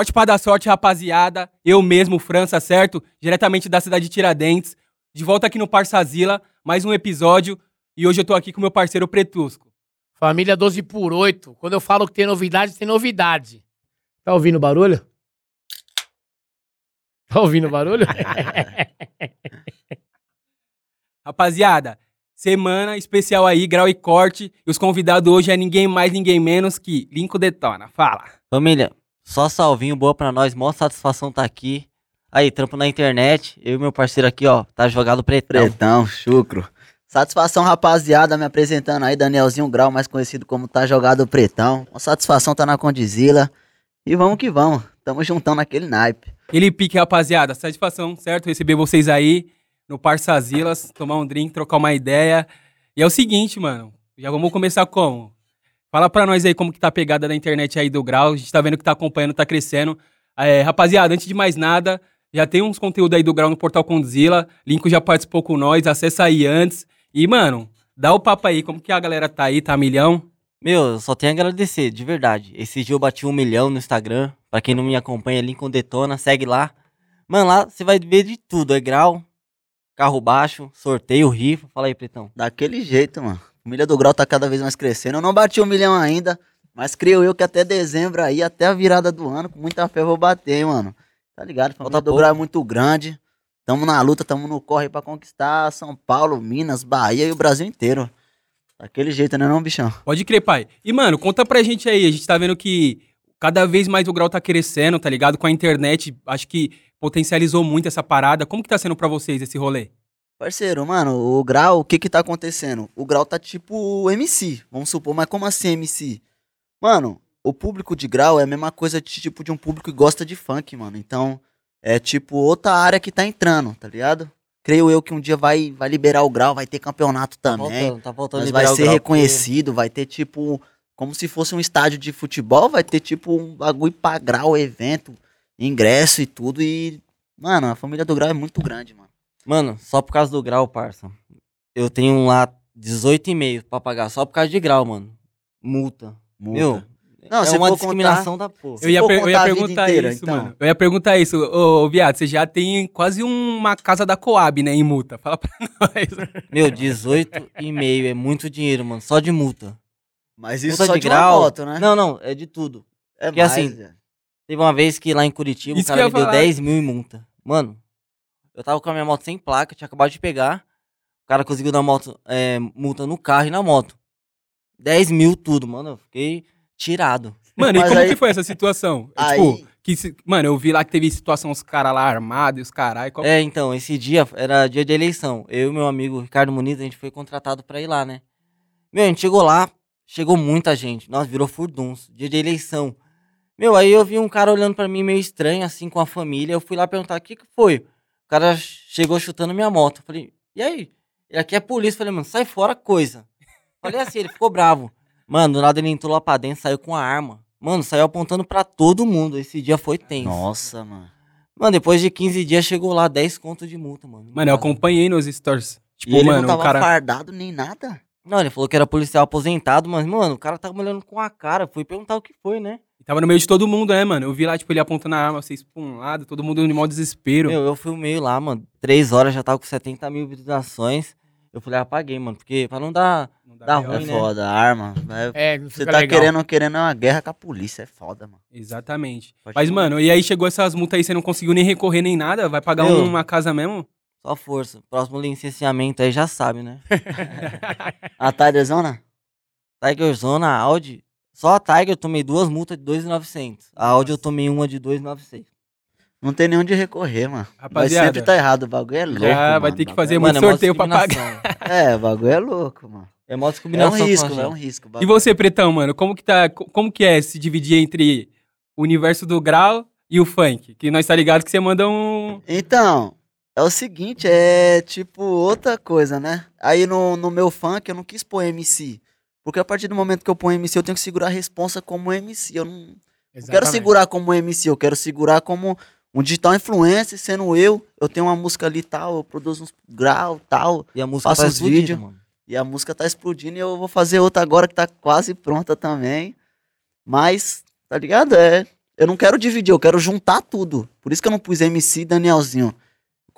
Forte para dar sorte, rapaziada. Eu mesmo, França, certo? Diretamente da cidade de Tiradentes. De volta aqui no Parsazila, mais um episódio. E hoje eu tô aqui com meu parceiro Pretusco. Família 12 por 8. Quando eu falo que tem novidade, tem novidade. Tá ouvindo o barulho? Tá ouvindo o barulho? Rapaziada, semana especial aí, grau e corte. E os convidados hoje é ninguém mais, ninguém menos que Linko Detona. Fala. Família, só salvinho, boa pra nós, mó satisfação tá aqui. Aí, trampo na internet, eu e meu parceiro aqui, ó, tá jogado pretão. Pretão, chucro. Satisfação, rapaziada, me apresentando aí, Danielzinho Grau, mais conhecido como Tá Jogado Pretão. Uma satisfação tá na Condizila. E vamos que vamos, tamo juntando aquele naipe. Ele pique, rapaziada. Satisfação, certo? Receber vocês aí no Parçazilas, tomar um drink, trocar uma ideia. E é o seguinte, mano. Já vamos começar como? Fala pra nós aí como que tá a pegada da internet aí do Grau. A gente tá vendo que tá acompanhando, tá crescendo. É, rapaziada, antes de mais nada, já tem uns conteúdos aí do Grau no Portal Condzilla. Linko já participou com nós, acessa aí antes. E, mano, dá o papo aí, como que a galera tá aí, tá a milhão? Meu, eu só tenho a agradecer, de verdade. Esse dia eu bati um milhão no Instagram. Pra quem não me acompanha, Lincoln Detona, segue lá. Mano, lá você vai ver de tudo. É grau, carro baixo, sorteio, rifa. Fala aí, Pretão. Daquele jeito, mano. A família do Grau tá cada vez mais crescendo. Eu não bati um milhão ainda, mas creio eu que até dezembro aí, até a virada do ano, com muita fé eu vou bater, hein, mano. Tá ligado? Falta do. Grau é muito grande. Tamo na luta, tamo no corre pra conquistar São Paulo, Minas, Bahia e o Brasil inteiro. Daquele jeito, né não, bichão? Pode crer, pai. E, mano, conta pra gente aí. A gente tá vendo que cada vez mais o Grau tá crescendo, tá ligado? Com a internet, acho que potencializou muito essa parada. Como que tá sendo pra vocês esse rolê? Parceiro, mano, o Grau, o que que tá acontecendo? O Grau tá tipo MC, vamos supor, mas como assim MC? Mano, o público de Grau é a mesma coisa de, tipo de um público que gosta de funk, mano. Então, é tipo outra área que tá entrando, tá ligado? Creio eu que um dia vai, vai liberar o Grau, vai ter campeonato Tá também. voltando, tá voltando. Mas vai ser reconhecido, vai ter tipo, como se fosse um estádio de futebol, vai ter tipo um bagulho pra Grau, evento, ingresso e tudo. E, mano, a família do Grau é muito grande, mano. Mano, só por causa do grau, parça. Eu tenho lá 18,5 pra pagar. Só por causa de grau, mano. Multa. Multa. Meu, Não, é uma discriminação da porra. Eu ia, eu ia contar perguntar inteira, isso, então. mano. Eu ia perguntar isso. Ô, ô, viado, você já tem quase uma casa da Coab, né, em multa. Fala pra nós. Meu, 18,5 é muito dinheiro, mano. Só de multa. Mas isso multa só de de uma grau. moto, né? Não, não, é de tudo. é porque mais, assim, velho. Teve uma vez que lá em Curitiba Isso o cara me deu falar. 10 mil em multa. Mano, eu tava com a minha moto sem placa, tinha acabado de pegar. O cara conseguiu dar moto, é, multa no carro e na moto. 10 mil tudo, mano. Eu fiquei tirado. Mano, e Mas como aí- que foi essa situação? É, Aí- Tipo, que, se- mano, eu vi lá que teve situação os caras lá armados e os caralho. Qual... É, então, esse dia era dia de eleição. Eu e meu amigo Ricardo Muniz, a gente foi contratado pra ir lá, né? Meu, a gente chegou lá, chegou muita gente. Nossa, virou furdunço. Dia de eleição. Meu, aí eu vi um cara olhando pra mim meio estranho, assim, com a família. Eu fui lá perguntar o que que foi. O cara chegou chutando minha moto. Falei, e aí? Ele aqui é polícia. Falei, mano, sai fora, coisa. Falei assim, ele ficou bravo. Mano, do nada ele entrou lá pra dentro, saiu com a arma. Mano, saiu apontando pra todo mundo. Esse dia foi tenso. Nossa, mano. Mano, depois de 15 dias chegou lá 10 conto de multa, mano. Mano, eu acompanhei nos stories. Tipo, e ele mano, não tava o cara. fardado nem nada. Não, ele falou que era policial aposentado, mas, mano, o cara tava me olhando com a cara. Fui perguntar o que foi, né? Tava no meio de todo mundo, né, mano? Eu vi lá, tipo, ele apontando a arma, vocês pra um lado, todo mundo no maior desespero. Meu, eu filmei lá, mano. Três horas já tava com 70 mil visualizações. Eu falei, ah, apaguei, mano. Porque pra não dar. Não dá dá B.O. É ruim, né? foda, a arma. é- É, não Você tá legal. querendo, querendo uma guerra com a polícia, é foda, mano. Exatamente. Pode Mas, mano, e aí chegou essas multas aí, você não conseguiu nem recorrer nem nada? Vai pagar Meu. uma casa mesmo? Só força. Próximo licenciamento aí já sabe, né? A Tigerzona? Tiger Zona, Audi. Só a Tiger eu tomei duas multas de 2,900. A Audi eu tomei uma de 2,900. Não tem nem onde recorrer, mano. Mas Rapaziada. sempre tá errado, o bagulho é louco. Já vai mano. ter que fazer bagulho muito é sorteio pra pagar. É, o bagulho é louco, mano. É mó É um risco, é um risco. o E bagulho. você, Pretão, mano, como que, tá, co- como que é se dividir entre o universo do grau e o funk? Que nós tá ligado que você manda um... Então, é o seguinte, é tipo outra coisa, né? Aí no, no meu funk eu não quis pôr MC. Porque a partir do momento que eu ponho MC, eu tenho que segurar a responsa como MC. Eu não, não quero segurar como MC, eu quero segurar como um digital influencer, sendo eu. Eu tenho uma música ali e tal, eu produzo uns grau tal. E a música Faço tá uns explodindo, vídeo. mano. E a música tá explodindo e eu vou fazer outra agora que tá quase pronta também. Mas, tá ligado? É. eu não quero dividir, eu quero juntar tudo. Por isso que eu não pus MC e Danielzinho.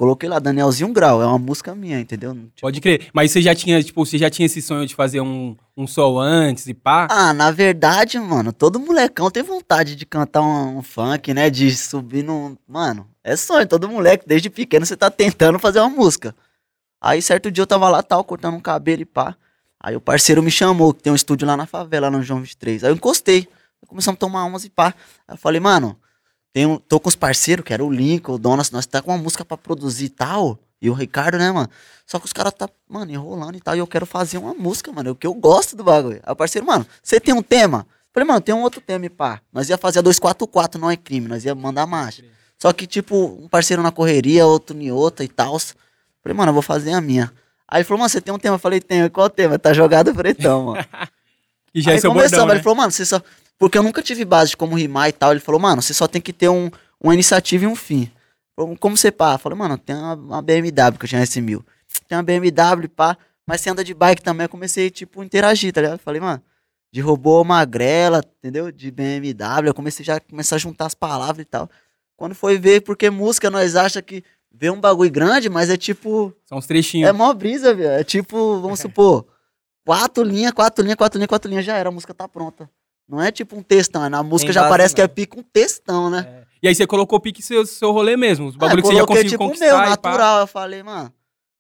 Coloquei lá, Danielzinho Grau, é uma música minha, entendeu? Tipo, Pode crer. Mas você já tinha, tipo, você já tinha esse sonho de fazer um, um sol antes e pá? Ah, na verdade, mano, todo molecão tem vontade de cantar um, um funk, né? De subir num. Mano, é sonho, todo moleque, desde pequeno você tá tentando fazer uma música. Aí certo dia eu tava lá, tal, cortando um cabelo e pá. Aí o parceiro me chamou, que tem um estúdio lá na favela, no João 23. Aí eu encostei. Aí começamos a tomar umas e pá. Aí eu falei, mano, tem um, tô com os parceiros, que era o Lincoln, o Donas, nós tá com uma música pra produzir e tal. E o Ricardo, né, mano? Só que os caras tá, mano, enrolando e tal. E eu quero fazer uma música, mano. é O que eu gosto do bagulho. Aí o parceiro, mano, você tem um tema? Falei, mano, tem um outro tema e pá. Nós ia fazer a 244, não é crime, nós ia mandar marcha. Só que, tipo, um parceiro na correria, outro em outra e tal. Falei, mano, eu vou fazer a minha. Aí ele falou, mano, você tem um tema? Eu falei, tenho. Qual tema? Tá jogado pretão, mano. E já é Aí seu começamos, bordão, ele né? falou, mano, você só. Porque eu nunca tive base de como rimar e tal. Ele falou, mano, você só tem que ter um, uma iniciativa e um fim. Falou, Como você pá? Eu falei, mano, tem uma, uma BMW que eu tinha S1000. Tem uma BMW, pá. Mas você anda de bike também. Eu comecei, tipo, interagir, tá ligado? Eu falei, mano, de robô magrela, entendeu? De BMW. Eu comecei já a começar a juntar as palavras e tal. Quando foi ver, porque música nós acha que vê um bagulho grande, mas é tipo. São uns trechinhos. É mó brisa, velho. É tipo, vamos supor, quatro linhas, quatro linhas, quatro linhas, quatro linhas, já era, a música tá pronta. Não é tipo um textão, é na música já base parece que é pica um textão, né? É. E aí você colocou pique seu, seu rolê mesmo. Os bagulho que você já conseguiu tipo o conquistar meu, e pá. natural. Eu falei, mano,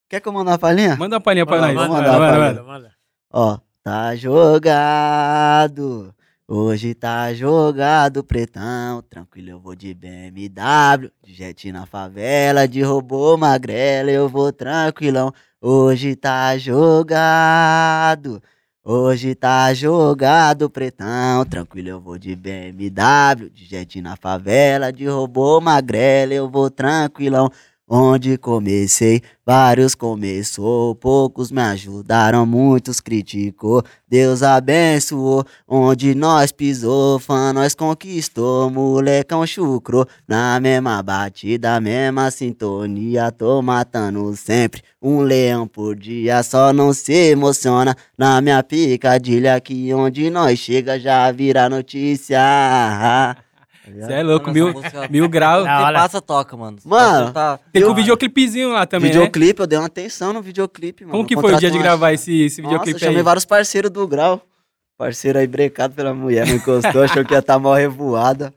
quer que eu mande uma palhinha? Manda uma palhinha pra Manda, nós. vamos Manda, mandar, manda, manda. manda. Ó, tá jogado. Hoje tá jogado, pretão. Tranquilo, eu vou de BMW. De jet na favela, de robô magrela, eu vou tranquilão. Hoje tá jogado. Hoje tá jogado, pretão. Tranquilo, eu vou de BMW. De jet na favela, de robô magrela, eu vou tranquilão. Onde comecei, vários começou, poucos me ajudaram, muitos criticou. Deus abençoou, onde nós pisou, fã nós conquistou, molecão chucrou. Na mesma batida, mesma sintonia, tô matando sempre. Um leão por dia, só não se emociona. Na minha picadilha, que onde nós chega já vira notícia. Você é louco, mil, mil graus. Você hora. passa, toca, mano. Mano, Tá- Tem com Eu- o videoclipezinho lá também, né? videoclipe, eu dei uma atenção no videoclipe, mano. Como que foi o dia de uma- gravar esse, esse Nossa, eu videoclipe chamei aí? vários parceiros do Grau. Parceiro aí brecado pela mulher, não encostou, achou que ia estar mal revoada.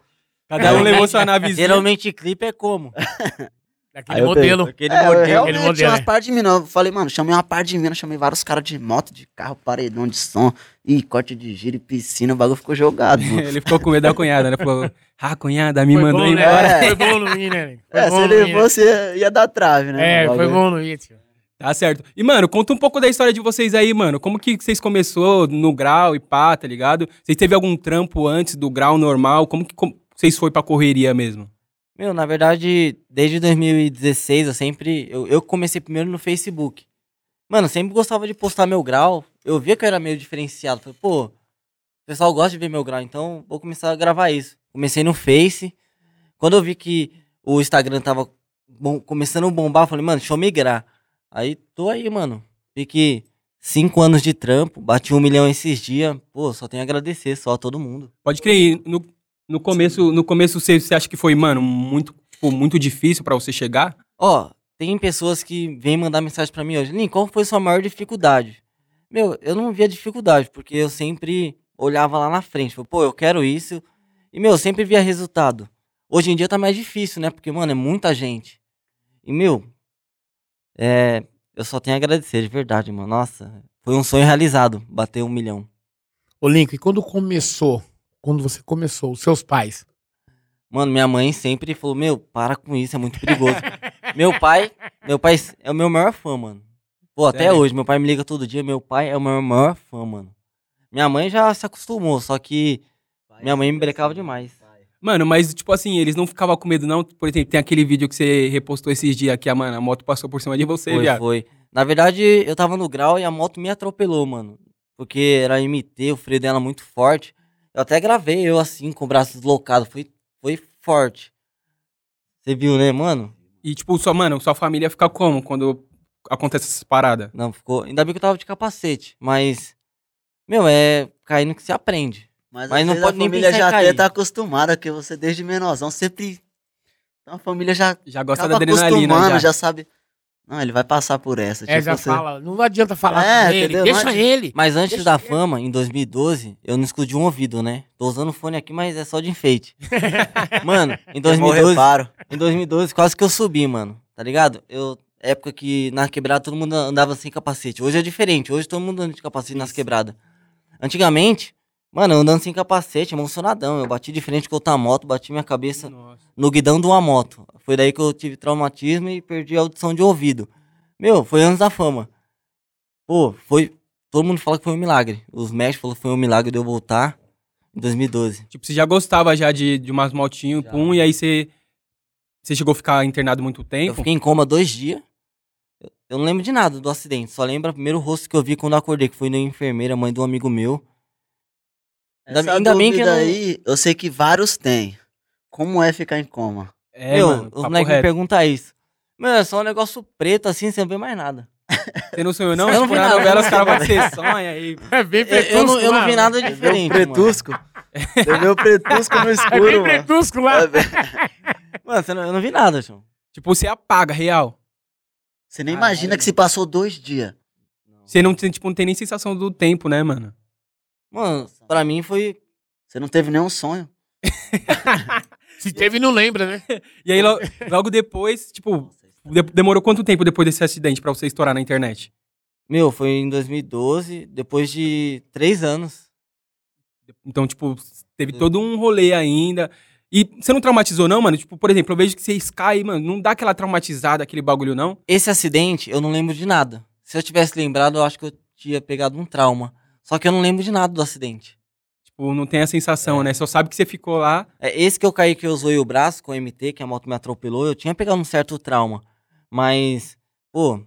Cada um levou sua navezinha. Geralmente clipe é como? Daquele Aí eu modelo. Aquele É, eu modelo. realmente modelo, tinha umas é. partes de mina. Eu falei, mano, chamei uma parte de mina, chamei vários caras de moto, de carro, paredão de som, e corte de giro e piscina, o bagulho ficou jogado, mano. Ele ficou com medo da cunhada, né? Falou, ah, cunhada, me Foi mandou bom, né? embora. É. Foi bom no ir, né? Foi É, bom se ele né? fosse, ia, ia dar trave, né? É, foi bom no tio. Tá certo. E, mano, conta um pouco da história de vocês aí, mano. Como que vocês começou no grau e pá, tá ligado? Vocês teve algum trampo antes do grau normal? Como que vocês foi pra correria mesmo? Meu, na verdade, desde 2016 eu sempre. Eu, eu comecei primeiro no Facebook. Mano, sempre gostava de postar meu grau. Eu via que eu era meio diferenciado. Falei, pô, o pessoal gosta de ver meu grau, então vou começar a gravar isso. Comecei no Face. Quando eu vi que o Instagram tava bom- começando a bombar, falei, mano, deixa eu migrar. Aí tô aí, mano. Fiquei cinco anos de trampo, bati um milhão esses dias. Pô, só tenho a agradecer só a todo mundo. Pode crer, no, no começo, no começo você, você acha que foi, mano, muito, tipo, muito difícil pra você chegar? Ó, tem pessoas que vêm mandar mensagem pra mim hoje. Lin, qual foi sua maior dificuldade? Meu, eu não via dificuldade, porque eu sempre olhava lá na frente. Falei, pô, eu quero isso. E, meu, eu sempre via resultado. Hoje em dia tá mais difícil, né? Porque, mano, é muita gente. E, meu, é, eu só tenho a agradecer, de verdade, mano. Nossa, foi um sonho realizado, bater um milhão. Ô, Lincoln, e quando começou, quando você começou, os seus pais, Mano, minha mãe sempre falou, meu, para com isso, é muito perigoso. meu pai, meu pai é o meu maior fã, mano. Pô, até Sério? hoje, meu pai me liga todo dia, meu pai é o meu maior fã, mano. Minha mãe já se acostumou, só que minha mãe me brecava demais. Mano, mas, tipo assim, eles não ficavam com medo, não? Por exemplo, tem aquele vídeo que você repostou esses dias que a, mano, a moto passou por cima de você, Foi, viado. foi. Na verdade, eu tava no grau e a moto me atropelou, mano. Porque era MT, o freio dela muito forte. Eu até gravei eu assim, com o braço deslocado. Foi, foi forte. Você viu, né, mano? E, tipo, sua, mano, sua família fica como quando acontece essas paradas? Não, ficou. Ainda bem que eu tava de capacete. Mas. Meu, é caindo que se aprende. Mas às não vezes pode a nem família já até tá acostumada, que você desde menorzão sempre. Então a família já Já gosta da adrenalina. Já. já. sabe. Não, ele vai passar por essa. É, tipo, já você- fala. Não adianta falar É, com ele. entendeu? Deixa ele. Mas antes Deixa da ele. fama, em 2012, eu não escutei um ouvido, né? Tô usando o fone aqui, mas é só de enfeite. mano, em Queimou o 2012, reparo. em 2012, quase que eu subi, mano. Tá ligado? Eu, época que na quebrada todo mundo andava sem capacete. Hoje é diferente. Hoje todo mundo anda de capacete nas quebradas. Antigamente, mano, eu andando sem capacete, emocionadão. Eu bati de frente com outra moto, bati minha cabeça Nossa. no guidão de uma moto. Foi daí que eu tive traumatismo e perdi a audição de ouvido. Meu, foi antes da fama. Pô, foi. Todo mundo fala que foi um milagre. Os médicos falaram que foi um milagre de eu voltar em 2012. Tipo, você já gostava já de, de umas motinhas, pum, e aí você. Você chegou a ficar internado muito Eu tempo? fiquei em coma dois dias. Eu- Eu não lembro de nada do acidente. Só lembro o primeiro rosto que eu vi quando eu acordei, que foi na enfermeira, mãe de um amigo meu. Ainda- Essa ainda bem que eu não- aí, eu sei que vários têm. Como é ficar em coma? É, meu, mano, os moleques me reto. perguntam isso. Meu, é só um negócio preto assim, você não vê mais nada. Você não sonhou, não? Eu não vi na nada, novela os caras vão ser sonha aí. É bem Eu, eu não, eu não vi nada diferente. o mano. pretusco? Você vê o pretusco no É escuro, bem mano. pretusco lá. É bem- Mano, você não- eu não vi nada, João. Tipo, você apaga, real. Você nem Caralho. imagina que se passou dois dias. Você não, tipo, não tem nem sensação do tempo, né, mano? Mano, pra mim foi. Você não teve nenhum sonho. Se teve, não lembra, né? E aí, lo- logo depois, tipo, de- demorou quanto tempo depois desse acidente pra você estourar na internet? Meu, foi em 2012, depois de três anos. Então, tipo, teve todo um rolê ainda. E você não traumatizou, não, mano? Tipo, por exemplo, eu vejo que vocês caem, mano, não dá aquela traumatizada, aquele bagulho, não? Esse acidente, eu não lembro de nada. Se eu tivesse lembrado, eu acho que eu tinha pegado um trauma. Só que eu não lembro de nada do acidente. Tipo, não tem a sensação, né? Só sabe que você ficou lá. É, esse que eu caí que eu zoei o braço com o MT, que a moto me atropelou, eu tinha pegado um certo trauma. Mas, pô,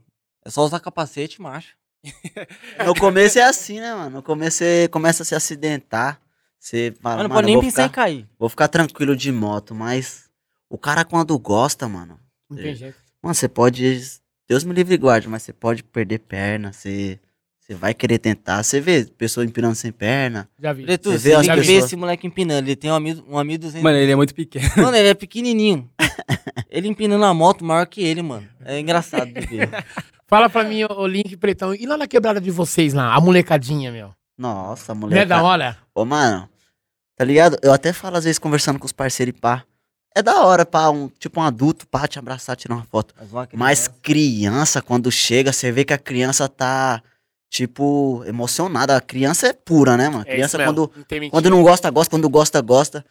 é só usar capacete, macho. No começo é assim, né, mano? No começo você começa a se acidentar. Você fala, Mas não mano, pode nem pensar em cair. vou ficar tranquilo de moto, mas o cara quando gosta, mano, Não tem jeito. mano, você pode. Deus me livre e guarde, mas você pode perder perna, você, você vai querer tentar. Você vê pessoa empinando sem perna. Já vi. Preto, Você você vê as tem que ver pessoas- esse moleque empinando. Ele tem um amigo, um amigo 200. Mano, ele é muito pequeno. Mano, ele é pequenininho. ele empinando a moto maior que ele, mano. É engraçado de ver. Fala pra mim, ô Link Pretão. E lá na quebrada de vocês lá, a molecadinha, meu? Nossa, Não mulher. é da hora? Ô, mano, tá ligado? Eu até falo às vezes conversando com os parceiros e pá. É da hora, pá, um, tipo um adulto, pá, te abraçar, tirar uma foto. Mas, uma Mas criança, quando chega, você vê que a criança tá, tipo, emocionada. A criança é pura, né, mano? É criança, mesmo, quando, não quando não gosta, gosta. Quando gosta, gosta.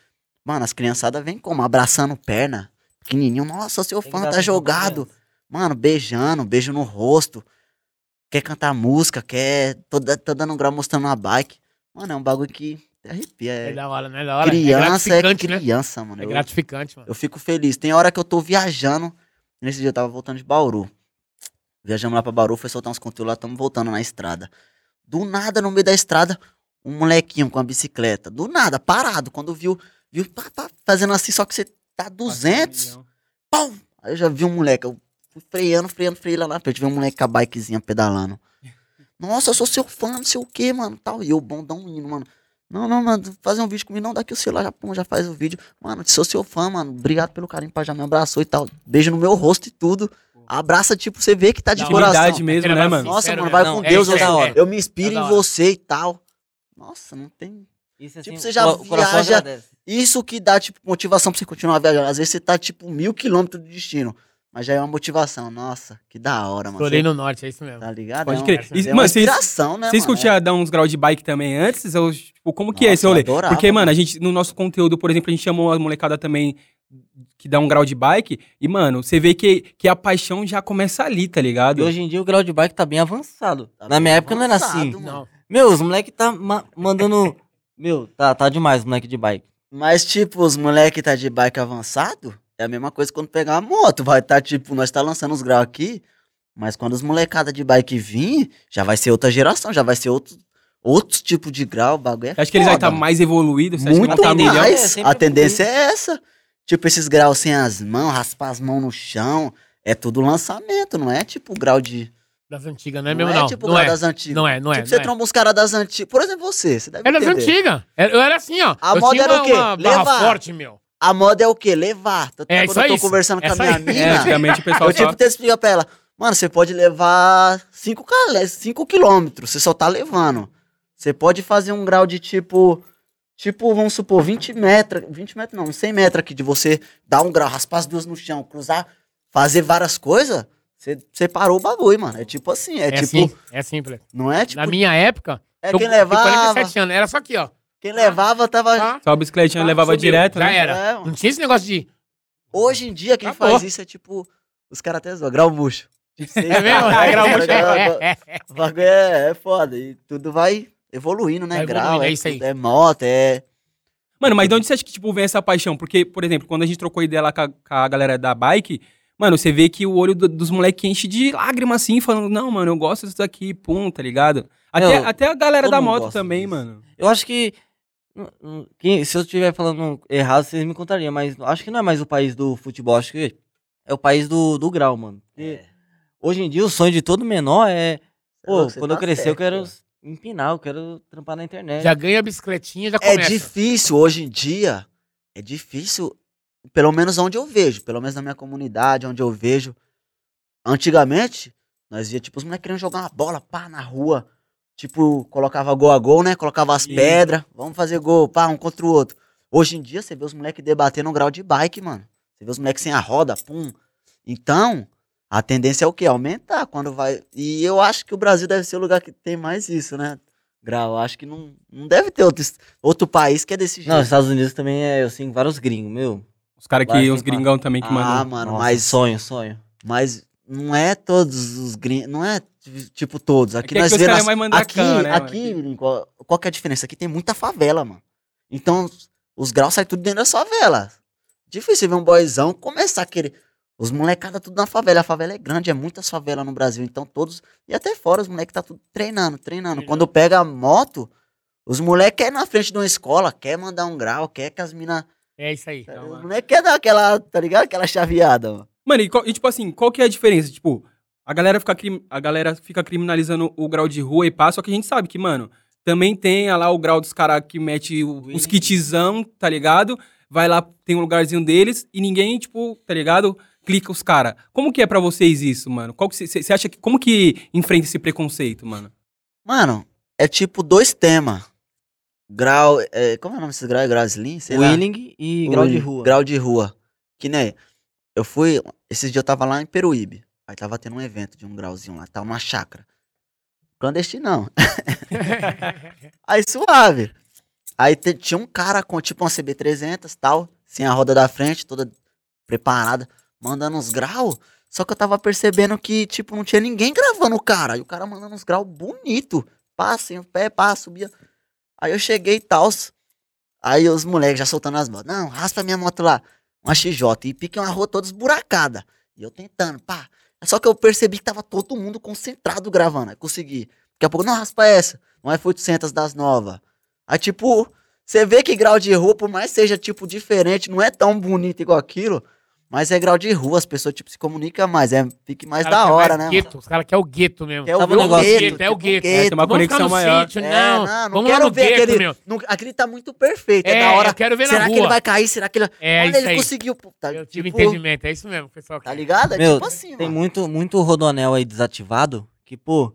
Mano, as criançadas vêm como? Abraçando perna. Pequenininho. Nossa, seu Tem fã tá jogado. criança. Mano, beijando, beijo no rosto. Quer cantar música, quer. Tô, tô dando um grau mostrando uma bike. Mano, é um bagulho que arrepia. É É, da hora, não é da hora? criança é é, gratificante, né? criança, mano. É Eu- gratificante, mano. eu fico feliz. Tem hora que eu tô viajando. Nesse dia eu tava voltando de Bauru. Viajamos lá pra Bauru, foi soltar uns conteúdos lá, tamo voltando na estrada. Do nada, no meio da estrada, um molequinho com a bicicleta. Do nada, parado. Quando viu, viu, pá, pá, fazendo assim, só que você tá 200. Pum! Aí eu já vi um moleque, eu fui freando, freando, freando lá na frente. Vi um moleque com a bikezinha pedalando. Nossa, eu sou seu fã, não sei o que, mano, tal. E eu, bondão indo, mano. Não, não, mano, fazer um vídeo comigo, não, daqui o celular, já, pum, já faz o vídeo. Mano, sou seu fã, mano, obrigado pelo carinho, pai, já me abraçou e tal. Beijo no meu rosto e tudo. Abraça, tipo, você vê que tá de Da coração. Mesmo, né, mano? Nossa, Sincero mano, vai Não, com é Deus, isso eu, é hora. eu me inspiro É em hora. você e tal. Nossa, não tem... Isso, assim, Tipo, você já viaja-. Isso que dá, tipo, motivação pra você continuar viajando. Às vezes você tá, tipo, mil quilômetros do destino. Mas já é uma motivação. Nossa, que da hora, mano. Estourei Você no norte, é isso mesmo. Tá ligado? Pode é crer. Uma, E, é uma mano, vocês- inspiração, né, Vocês mano? curtiam dar uns graus de bike também antes? Ou, tipo, como que é Nossa, esse rolê? adorava, Porque, mano, mano. a gente, no nosso conteúdo, por exemplo, a gente chamou a molecada também que dá um grau de bike. E, mano, você vê que, que a paixão já começa ali, tá ligado? E hoje em dia o grau de bike tá bem avançado. Tá Na bem minha época não era avançado, assim. Não. Meu, os moleque tá ma- mandando. Meu, tá, tá demais, moleque de bike. Mas, tipo, os moleque tá de bike avançado, é a mesma coisa quando pegar a moto. Vai tá, tipo, nós tá lançando os graus aqui, mas quando os molecada de bike vir, já vai ser outra geração, já vai ser outro, outro tipo de grau, o bagulho é Você acha que eles vão foda, estar mano. mais evoluídos? Você acha que Muito tá melhor? mais. É, a tendência é essa. Tipo, esses graus sem as mãos, raspar as mãos no chão. É tudo lançamento, não é tipo grau de. Das antigas, não é Não mesmo, é não. tipo não grau é. das antigas. Não é, não é. Tipo, não você é. tromba uns caras das antigas. Por exemplo, você. Você deve É das entender. antigas. É- Eu era assim, ó. A eu moda era uma, o quê? uma barra Levar. forte, meu. A moda é o quê? Levar. Tanto É quando eu tô aí. conversando com a minha aí. É, antigamente o pessoal eu tipo só... explicar pra ela. Mano, você pode levar 5 cinco quilômetros. Você só tá levando. Você pode fazer um grau de tipo... Tipo, vamos supor, 20 metros. 20 metros não, 100 metros aqui. De você dar um grau, raspar as duas no chão, cruzar, fazer várias coisas. Você, parou o bagulho, mano. É tipo assim. É, É, tipo... assim, é moleque. Não é tipo... Na minha época, é eu quem tinha levava... 47 anos. Era só aqui, ó. Quem levava tava... Tá? Só a bicicletinha Tá, levava subiu. direto, Já né? era. É. Não tinha esse negócio de. Hoje em dia, quem Acabou. faz isso é tipo. Os caras até zoam, grau murcho. Tipo, É mesmo? É, grau murcho. O bagulho é, é foda. E tudo vai evoluindo, né? Grau, evoluindo, é, é isso aí. é moto, é. Mano, mas de onde você acha que, tipo, vem essa paixão? Porque, por exemplo, quando a gente trocou ideia lá com a, com a galera da bike, mano, você vê que o olho do- dos moleques enche de lágrimas, assim, falando, não, mano, eu gosto disso daqui, pum, tá ligado? Até, Meu, até a galera da moto também, disso. mano. Eu acho que. hum, hum, quem- se eu estiver falando errado, vocês me contariam, mas acho que não é mais o país do futebol, acho que é o país do, do grau, mano. Porque hoje em dia o sonho de todo menor é. Pô, Você quando tá eu crescer, eu certo, quero pô. Empinar, eu quero trampar na internet. Já ganha a bicicletinha, já É começa. difícil hoje em dia. É difícil, pelo menos onde eu vejo, pelo menos na minha comunidade, onde eu vejo. Antigamente, nós via tipo os moleques querendo jogar uma bola, pá, na rua. Tipo, colocava gol a gol, né? Colocava as pedras, vamos fazer gol, pá, um contra o outro. Hoje em dia, você vê os moleques debatendo um grau de bike, mano. Você vê os moleques sem a roda, pum. Então, a tendência é o quê? Aumentar quando vai. E eu acho que o Brasil deve ser o lugar que tem mais isso, né? Grau. Eu acho que não, não deve ter outro, outro país que é desse jeito. Não, os Estados Unidos também é, eu sigo vários gringos, meu. Os caras que, os gringão também que ah, mandam. mano, Nossa, mas, sonho, sonho. mas não é todos os gringos. Não é tipo todos. Aqui nós aqui vemos. caras é mais aqui, mandracão, né, aqui, qual, qual que é a diferença? Aqui tem muita favela, mano. Então, os graus saem tudo dentro da favela. Difícil ver um boyzão começar a querer. Os molecada tudo na favela. A favela é grande, é muitas favelas no Brasil. Então, todos. E até fora, os moleques tá tudo treinando, treinando. Quando pega a moto, os moleques querem ir na frente de uma escola, quer mandar um grau, quer que as minas. É isso aí. Então, os moleques querem dar aquela, tá ligado? Aquela chaveada, mano. Mano, e, e, tipo assim, qual que é a diferença? Tipo, a galera, fica, a galera fica criminalizando o grau de rua e pá, só que a gente sabe que, mano, também tem ah lá o grau dos caras que mete o- os kitzão, tá ligado? Vai lá, tem um lugarzinho deles e ninguém, tipo, tá ligado? Clica os caras. Como que é pra vocês isso, mano? Qual que Você acha que. Como que enfrenta esse preconceito, mano? Mano, é tipo dois temas. Grau. É, como é o nome desses graus? É grau slim? Sei lá. Wheeling e grau de rua. Grau de rua. Que nem. Eu fui. Esses dias eu tava lá em Peruíbe. Aí tava tendo um evento de um grauzinho lá. Tava numa chácara. Clandestinão. Aí suave. Aí te- tinha um cara com tipo uma CB300 tal. Sem a roda da frente, toda preparada. Mandando uns graus. Só que eu tava percebendo que, tipo, não tinha ninguém gravando o cara. E o cara mandando uns graus bonito. Passa, sem o pé, passa, subia. Aí eu cheguei e tal. Aí os moleques já soltando as motos. Não, raspa minha moto lá. Uma XJ. E pique uma rua toda esburacada. E eu tentando, pá. Só que eu percebi que tava todo mundo concentrado gravando. Aí consegui. Daqui a pouco, não, raspa essa. Não é 800 das novas. Aí, tipo, você vê que grau de rua, por mais seja, tipo, diferente, não é tão bonito igual aquilo. Mas é grau de rua, as pessoas, tipo, se comunicam mais. É, fique mais da hora, mais né? Gueto, os caras querem o gueto mesmo. Quer o negócio? gueto, É o gueto. É, tem uma Vamos ficar conexão no maior. sítio, É, não. não, Vamos lá quero no ver gueto, aquele. meu. não- aquele tá muito perfeito, é, É, da hora. eu quero ver Será na que rua. ele vai cair? Será que ele. É Olha, isso ele aí. conseguiu. pô, Tá, Eu tive tipo, entendimento, é isso mesmo, pessoal. Tá ligado? É Meu, tipo assim, Tem mano. muito, muito rodonel aí desativado que, pô, o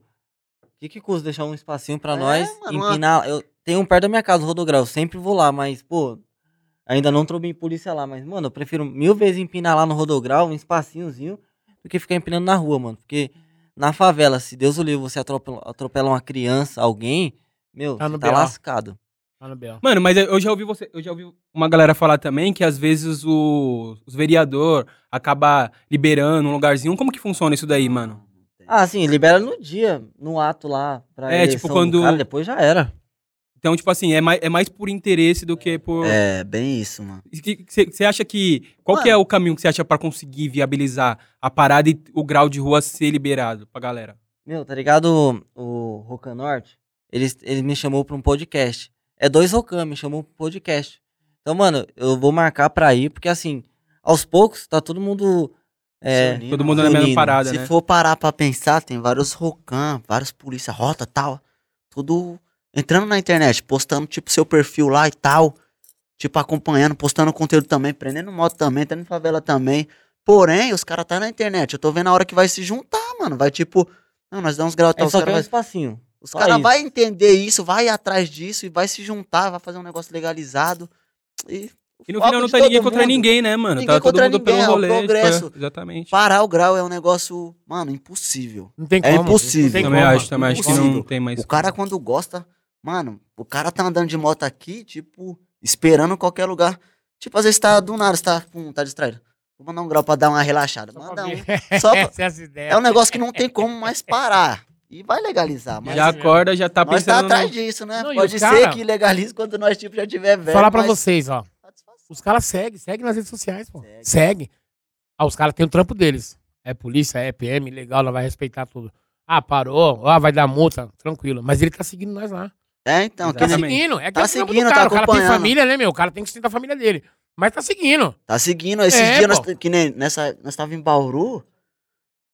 que, que custa deixar um espacinho pra É, nós mano, empinar? Eu tenho um perto da minha casa, o Rodograu, eu sempre vou lá, mas, pô, ainda não trombei polícia lá, mas, mano, eu prefiro mil vezes empinar lá no Rodograu, um espacinhozinho, do que ficar empinando na rua, mano. Porque na favela, se Deus o livre, você atropela, atropela uma criança, alguém, meu, Tá tá BO. lascado. Lá no Bel. Mano, mas eu já ouvi você, eu já ouvi uma galera falar também que às vezes o, os vereador acaba liberando um lugarzinho. Como que funciona isso daí, mano? Ah, sim, libera no dia, no ato lá, pra É, eleição tipo, do quando- cara, depois já era. Então, tipo assim, é mais, é mais por interesse do que por. É, bem isso, mano. Você acha que. Qual que é Mano. o caminho que você acha pra conseguir viabilizar a parada e o grau de rua ser liberado pra galera? Meu, tá ligado o, o Rocan Norte? Ele, ele me chamou pra um podcast. É dois Rocan, me chamou pra um podcast. Então, mano, eu vou marcar pra ir, porque assim, aos poucos, tá todo mundo É, unindo, Todo mundo mano. na mesma parada, Se né? for parar pra pensar, tem vários rocan, vários polícia rota tal. Tudo entrando na internet, postando tipo seu perfil lá e tal. Tipo, acompanhando, postando conteúdo também, prendendo moto também, entrando em favela também. Porém, os caras tá na internet. Eu tô vendo a hora que vai se juntar, mano. Vai tipo, não, nós damos grau tal. é os só caras é um vai espacinho. os caras vão entender isso, vai ir atrás disso e vai se juntar, vai fazer um negócio legalizado. E, E no final não tá todo ninguém contra mundo. ninguém, né, mano? Ninguém tá todo contra mundo ninguém, pelo é o rolê. tipo, progresso. é, exatamente. Parar o grau é um negócio, mano, impossível. Não tem É como. impossível. não tem Também acho, também acho que não tem mais. O cara, quando gosta, mano, o cara tá andando de moto aqui, tipo, esperando qualquer lugar. Tipo, às vezes tá do nada, você tá, pum, tá distraído. Vou mandar um grau pra dar uma relaxada. Só Manda um. Só pra- é. É um negócio que não tem como mais parar. E vai legalizar, mas Já acorda, já tá nós tá pensando. atrás no- disso, né? Não, Pode ser cara- que legalize quando nós, tipo, já tiver velho. Falar pra mas- vocês, ó. Os caras seguem, seguem nas redes sociais, pô. Segue. Segue. Ah, os caras têm o trampo deles. É polícia, é PM, legal, ela vai respeitar tudo. Ah, parou, ah, vai dar multa, tranquilo. Mas ele tá seguindo nós lá. É, então, que Tá seguindo. É que Tá é seguindo, tá o cara tem família, né, meu? O cara tem que sustentar a família dele. Mas tá seguindo. Tá seguindo. Esses É, dias, nós, que nem nessa, nós tava em Bauru.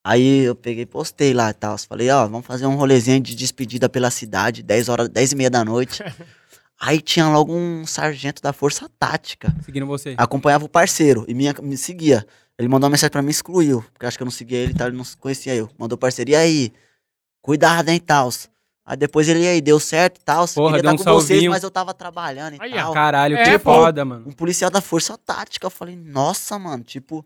Aí eu peguei e postei lá e tal. Falei, ó, vamos fazer um rolezinho de despedida pela cidade, 10 horas, 10 e meia da noite. Aí tinha logo um sargento da Força Tática. Seguindo você. Acompanhava o parceiro e me, me seguia. Ele mandou uma mensagem pra mim, excluiu. Porque acho que eu não seguia ele e tal, ele não conhecia eu. Mandou parceiro, e aí? Cuidado, hein, tals. Aí depois ele, aí, deu certo e tal. Porra, Queria deu tá um com vocês, salvinho. mas eu tava trabalhando e Aí, tal. Caralho, É, que pô. foda, mano. Um policial da Força Tática. Eu falei, nossa, mano, tipo...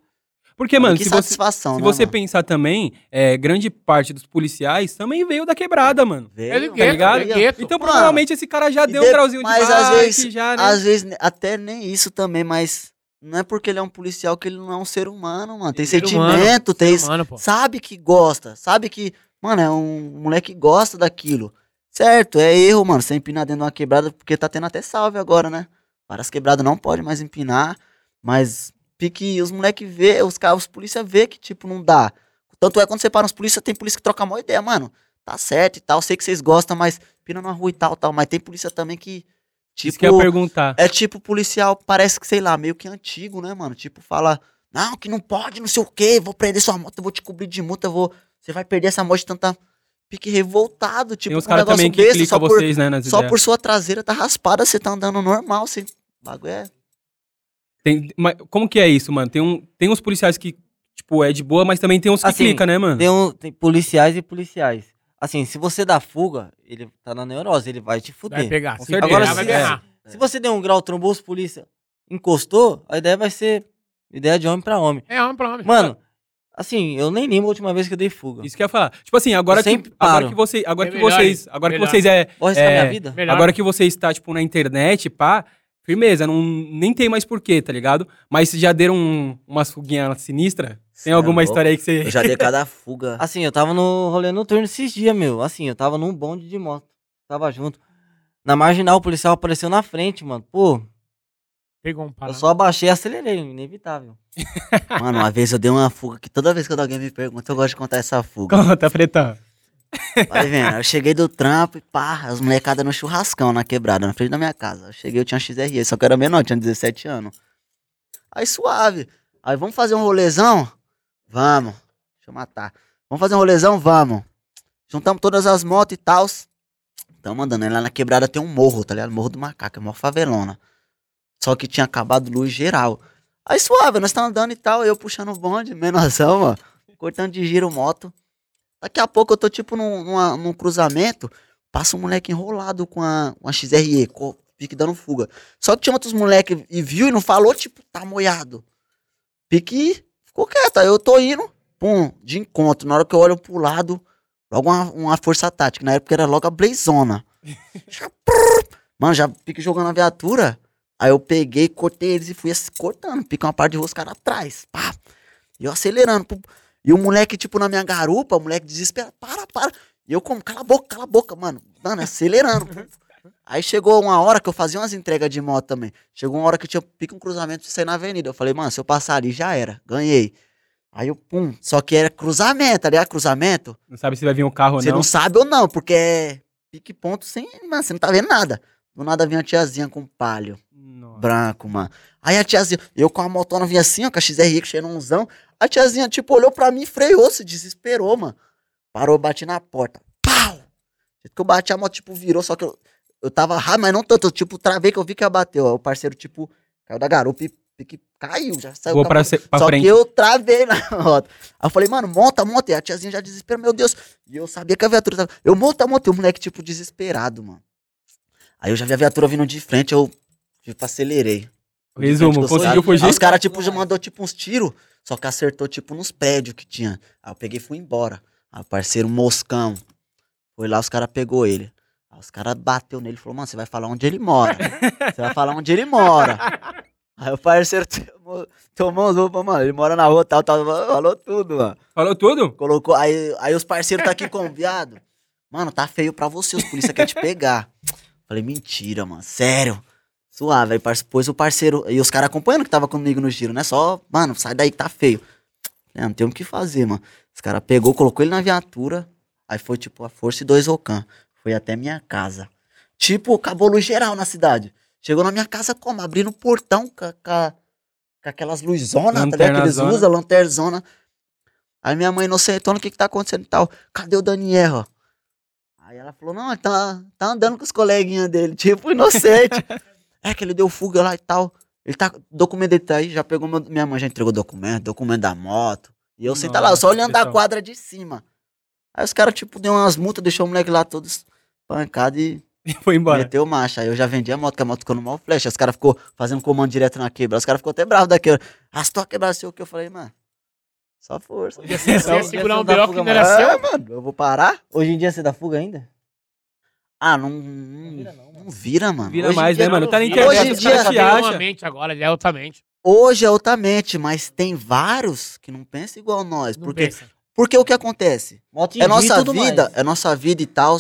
Porque, mano, que se você, satisfação, se né, você mano? pensar também, é, grande parte dos policiais também veio da quebrada, mano. Veio, Ele mano. gueto, ligado? ele gueto. Então, Mano, provavelmente, esse cara já deu de- um grauzinho de mas bike, às vezes, já, né? às vezes, até nem isso também, mas não é porque ele é um policial que ele não é um ser humano, mano. Tem Ser sentimento, tem. Mano, pô. Sabe que gosta, sabe que, mano, é um moleque que gosta daquilo. Certo, é erro, mano, você empinar dentro de uma quebrada, porque tá tendo até salve agora, né? Várias quebradas não pode mais empinar, mas pique, os moleque vê, os caras, os polícia vê que, tipo, não dá. Tanto é quando você para os polícia, tem polícia que troca uma ideia, mano. Tá certo e tal, sei que vocês gostam, mas pina na rua e tal, tal. Mas tem polícia também que, Isso tipo, que eu ia perguntar. é tipo policial, parece que, sei lá, meio que antigo, né, mano? Tipo, fala, não, que não pode, não sei o quê, vou prender sua moto, eu vou te cobrir de multa, eu vou. Você vai perder essa moto de tanta. Pique revoltado, tipo, Tem uns com um caras também que besta, clicam só por, vocês, né, nas só ideias. por sua traseira tá raspada, você tá andando normal, você. o Bagulho é. Tem- mas como que é isso, mano? Tem, um, tem uns policiais que, tipo, é de boa, mas também tem uns que Assim, clica, né, mano? Tem, um, tem policiais e policiais. Assim, se você dá fuga, ele tá na neurose, ele vai te Vai fuder. pegar. Com Se certeza. pegar, Agora, vai se- ganhar. Se você der um grau, trombou os polícia, encostou, a ideia vai ser ideia de homem pra homem. É homem pra homem. Mano, assim, eu nem lembro a última vez que eu dei fuga. Isso que eu ia falar. Tipo assim, agora Eu que, agora que você, agora É que melhor, vocês, agora Melhor. que vocês é, Vou arriscar é, minha vida? Melhor. agora que você está tipo na internet, pá, firmeza, não nem tem mais porquê, tá ligado? Mas se já deram um, umas fuguinhas sinistras, Cê tem é alguma louco. história aí que você Eu já dei cada fuga. Assim, eu tava no rolê noturno esses dias, meu. Assim, eu tava num bonde de moto. Tava junto. Na marginal, o policial apareceu na frente, mano. Pô, Pegou um eu parado. só abaixei e acelerei, inevitável. Mano, uma vez eu dei uma fuga que toda vez que alguém me pergunta, eu gosto de contar essa fuga. conta, Fretão. Vai vendo, eu cheguei do trampo e pá, as molecadas no churrascão na quebrada, na frente da minha casa. Eu cheguei, eu tinha XRE, só que eu era menor, tinha 17 anos. Aí suave. Aí vamos fazer um rolezão? Vamos. Deixa eu matar. Vamos fazer um rolezão? Vamos. Juntamos todas as motos e tal. Tamo andando. Aí lá na quebrada tem um morro, tá ligado? Morro do Macaco, é uma favelona. Só que tinha acabado luz geral. Aí suave, nós tá andando e tal, eu puxando o bonde, menorzão, ó. Cortando de giro moto. Daqui a pouco eu tô tipo num, numa- num cruzamento, passa um moleque enrolado com a, uma XRE, co- pique dando fuga. Só que tinha outros moleque e viu e não falou, tipo, tá moiado. Pique ficou quieto, aí eu tô indo, pum, de encontro. Na hora que eu olho pro lado, logo uma, uma força tática. Na época era logo a Blazona. Mano, já pique jogando a viatura. Aí eu peguei, cortei eles e fui cortando. Pique uma parte de rua, os caras atrás. Pá. E eu acelerando. E o moleque, tipo, na minha garupa, o moleque desesperado, para, para. E eu como, cala a boca, cala a boca, mano. Mano, acelerando. Aí chegou uma hora que eu fazia umas entregas de moto também. Chegou uma hora que eu tinha pique um cruzamento de sair na avenida. Eu falei, mano, se eu passar ali, já era. Ganhei. Aí eu, pum. Só que era cruzamento, tá ligado? Cruzamento. Não sabe se vai vir um carro ou Você não. não sabe ou não, porque é pique ponto sem. Mano, você não tá vendo nada. Do nada vinha a tiazinha com palho Nossa. branco, mano. Aí a tiazinha, eu com a motona vinha assim, ó, com a XRI, com xenonzão. A tiazinha, tipo, olhou pra mim, freou, se desesperou, mano. Parou, bati na porta. Pau! Que eu bati, a moto, tipo, virou, só que eu, eu tava rápido, mas não tanto. Eu, tipo, travei que eu vi que ela bateu. Ó, o parceiro, tipo, caiu da garupa e, que caiu, já saiu. Vou pra, se- pra Só frente. que eu travei na moto. Aí eu falei, mano, monta, monta. E a tiazinha já desesperou, meu Deus. E eu sabia que a viatura tava. Eu monta, monta. E o moleque, tipo, desesperado, mano. Aí eu já vi a viatura vindo de frente, eu, tipo, acelerei. Resumo, conseguiu fugir? Aí os caras, tipo, já mandou, tipo, uns tiros. Só que acertou, tipo, nos prédios que tinha. Aí eu peguei e fui embora. Aí o parceiro Moscão. Foi lá, os caras pegou ele. Aí os caras bateu nele e falou, mano, você vai falar onde ele mora. Você vai falar onde ele mora. Aí o parceiro tomou, tomou uns roupas, mano. Ele mora na rua, tal, tal. Falou tudo, mano. Falou tudo? Colocou. Aí, aí os parceiros tá aqui com viado. Mano, tá feio pra você, os polícia querem te pegar. Falei, mentira, mano. Sério. Suave. Aí pôs o parceiro. E os caras acompanhando que tava comigo no giro, né? Só, mano, sai daí que tá feio. É, não tem o que fazer, mano. Os caras pegou, colocou ele na viatura. Aí foi tipo a Força e dois Ocan. Foi até minha casa. Tipo, acabou luz geral na cidade. Chegou na minha casa como? Abrindo o portão com, com, com aquelas luzonas, tá ligado? Que eles usam, lanternzona. Aí minha mãe inocentona, o que que tá acontecendo e tal? Cadê o Daniel? Aí ela falou, não, ele tá, tá andando com os coleguinhas dele, tipo, inocente. é que ele deu fuga lá e tal. Ele tá, documento dele tá aí, já pegou meu, minha mãe já entregou documento, documento da moto. E eu senta lá, só olhando da pessoal. quadra de cima. Aí os caras, tipo, deu umas multas, deixou o moleque lá todos pancado e Foi embora. meteu marcha. Aí eu já vendi a moto, que a moto ficou no mal flecha. Os caras ficou fazendo comando direto na quebra. Os caras ficou até bravos daquele. Rastou a quebra seu que eu falei, mano. Só força. Ser você ia Então, segurar um dessa B.O. que não era É, seu. mano, eu vou parar? Hoje em dia você dá fuga ainda? Ah, não. Não, vira não, não vira, mano. Vira Hoje em mais, dia né, mano? Tá na Hoje internet, em os dia caras já te virou acham. uma mente agora, já é outra mente. Hoje é outra mente, mas tem vários que não pensam igual nós. Não Porque, pensa. porque o que acontece? Moto em É nossa vida, mais. é nossa vida e tal.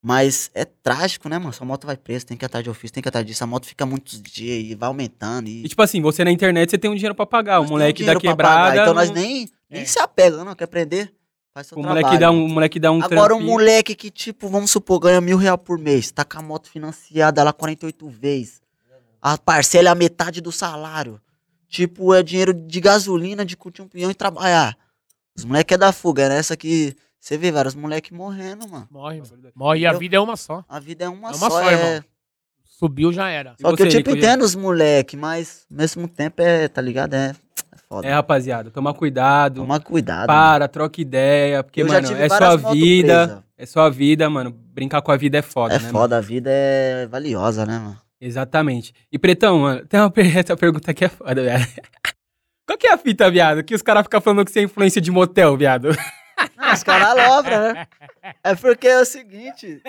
Mas é trágico, né, mano? Sua moto vai presa, tem que ir atrás de ofício, tem que ir atrás disso. A moto fica muitos dias e vai aumentando. E, E tipo assim, você na internet você tem um dinheiro pra pagar. O Nós moleque um da quebrada. Então nós não- nem, nem É. se apega, não. Quer aprender? Faz seu O trabalho. moleque dá um, o moleque dá um Agora um trampinho. moleque que, tipo, vamos supor, ganha mil reais por mês, tá com a moto financiada lá 48 vezes. A parcela é a metade do salário. Tipo, é dinheiro de gasolina, de curtir um peão e trabalhar. Os moleques é da fuga, é nessa que você vê vários moleques morrendo, mano. Morre, mano. Morre e a vida é uma só. A vida é uma, É uma só, só, é... irmão. Subiu, já era. E Só que eu, tipo, Nico, entendo os moleque, mas ao mesmo tempo é, tá ligado? É, é foda. É, rapaziada, toma cuidado. Toma cuidado. Para, troca ideia. Porque, Eu mano, é sua vida. presas. É sua vida, mano. Brincar com a vida é foda, É né? mano? foda, a vida é valiosa, né, mano? Exatamente. E Pretão, mano, tem uma essa pergunta que é foda, viado. Qual que é a fita, viado? Que os caras ficam falando que você é influência de motel, viado. Os caras alopram, né? É porque é o seguinte,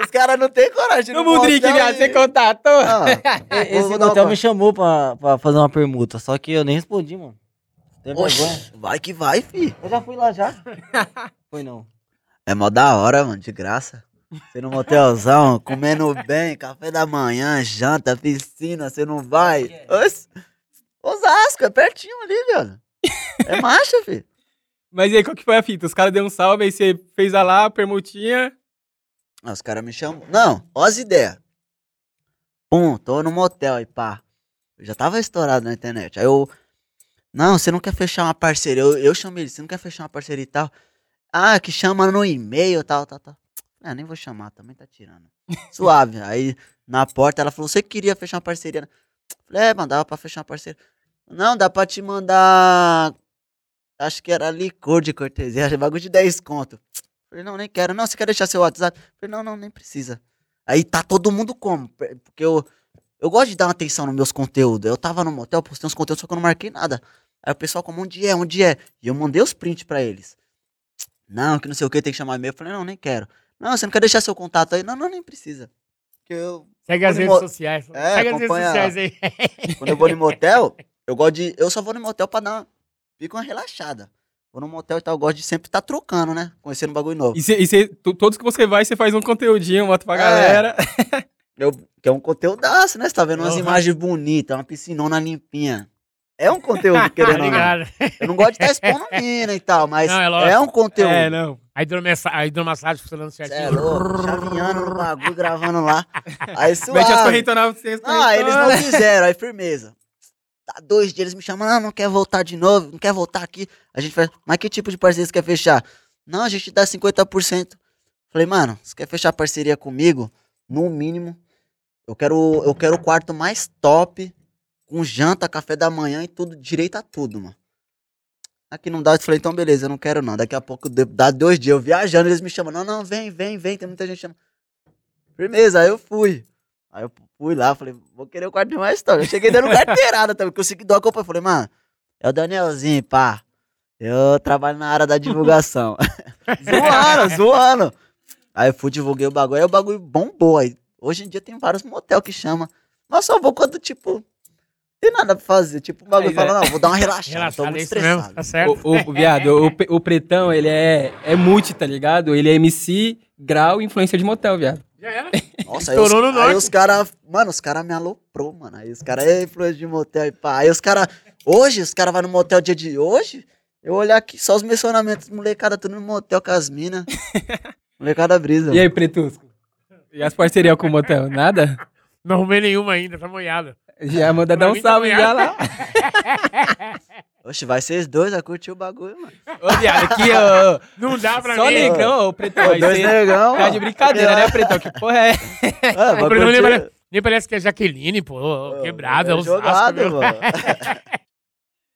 os caras não têm coragem de ir no Vamos drink, motel viado. Você contatou? Ah, Esse uma- me chamou pra, pra fazer uma permuta, só que eu nem respondi, mano. Tem? Oxe, vai que vai, fi. Eu já fui lá já. Foi não. É mó da hora, mano, de graça. Você no motelzão, comendo bem, café da manhã, janta, piscina, você não vai. Oxe, Osasco, é pertinho ali, velho. É marcha, fi. Mas e aí, qual que foi a fita? Os caras deu um salve, aí você fez a lá, a permutinha. Ah, os caras me chamam. Não, ó as ideias. Pum, tô no motel aí, pá. Eu já tava estourado na internet. Aí eu. Não, você não quer fechar uma parceria. Eu, eu chamei ele, você não quer fechar uma parceria e tal. Ah, que chama no e-mail, tal, tal, tal. É, nem vou chamar, também tá tirando. Suave. Aí na porta ela falou: você queria fechar uma parceria? Falei, é, mandava pra fechar uma parceria. Não, dá pra te mandar. Acho que era licor de cortesia, bagulho de 10 conto. Falei, não, nem quero. Não, você quer deixar seu WhatsApp? Falei, não, não, nem precisa. Aí tá todo mundo como? Porque eu, eu gosto de dar uma atenção nos meus conteúdos. Eu tava no motel, postei uns conteúdos, só que eu não marquei nada. Aí o pessoal como, onde é, onde é? E eu mandei os prints pra eles. Não, que não sei o que, tem que chamar e-mail. Eu falei, não, nem quero. Não, você não quer deixar seu contato aí? Não, não, nem precisa. Porque eu, Segue as redes mo- sociais. É, Segue as redes sociais aí. quando eu vou no motel, eu gosto de. Eu só vou no motel pra dar uma. Fica uma relaxada. Vou no motel e tal, eu gosto de sempre estar trocando, né? Conhecendo um bagulho novo. E, cê, e cê- todos que você vai, você faz um conteúdinho, bota pra É. galera. Eu, que é um conteúdaço, né? Você tá vendo umas Uhum. imagens bonitas, uma piscinona limpinha. É um conteúdo, Tá querendo ou não. Eu não gosto de estar expondo mina e tal, mas Não, é é, um conteúdo. É, não. A hidromessa- a hidromassagem funcionando Cê certinho. é louco, chavinhando no bagulho, gravando lá. Aí suave. Mete as correntonas vocês. Aí eles não quiseram, aí firmeza. Dois dias, eles me chamam, não, não quer voltar de novo, não quer voltar aqui. A gente faz, mas que tipo de parceria você quer fechar? Não, a gente dá 50%. Falei, mano, você quer fechar parceria comigo? No mínimo, eu quero, eu quero o quarto mais top, com janta, café da manhã e tudo, direito a tudo, mano. Aqui não dá, eu falei, então beleza, eu não quero não. Daqui a pouco, dá dois dias, eu viajando, eles me chamam, não, não, vem, vem, vem, tem muita gente chamando. Firmeza, aí eu fui. Aí eu fui lá, falei, vou querer o quarto de mais top. Eu cheguei dando carteirada também, porque o seguidor acompanha. Falei, mano, é o Danielzinho, pá. Eu trabalho na área da divulgação. zoando, zoando. Aí eu fui, divulguei o bagulho, aí o bagulho bombou. Aí, hoje em dia tem vários motel que chama. Mas só vou quando, tipo, tem nada pra fazer. Tipo, o bagulho é. fala, não, vou dar uma relaxada, tô Relaxado, muito é isso mesmo, estressado. tá certo. O, o, viado, o, o Pretão, ele é, é multi, tá ligado? Ele é MC, grau e influência de motel, viado. Já era. Nossa, aí os, no aí os caras, mano, os caras me aloprou, mano. Aí os caras, é influência de motel e pá. Aí os caras, hoje, os caras vão no motel dia de hoje, eu olhar aqui, só os mencionamentos, molecada tudo no motel com as minas. molecada brisa. E aí, Pretusco? E as parcerias com o motel? Nada? Não arrumei nenhuma ainda, tá molhado. Já manda dar um tá salve já lá. Oxe, vai vocês dois, vai curtir o bagulho, mano. Ô, viado, aqui, ó. Não dá pra Só mim. negrão, ô, Pretão. Ô, dois ser... negão. Tá de brincadeira, né, Pretão? Que porra é? Ah, vai O Bruno nem, parece, nem parece que é Jaqueline, pô. Ô, Quebrada, é Osasco, jogado, meu. mano.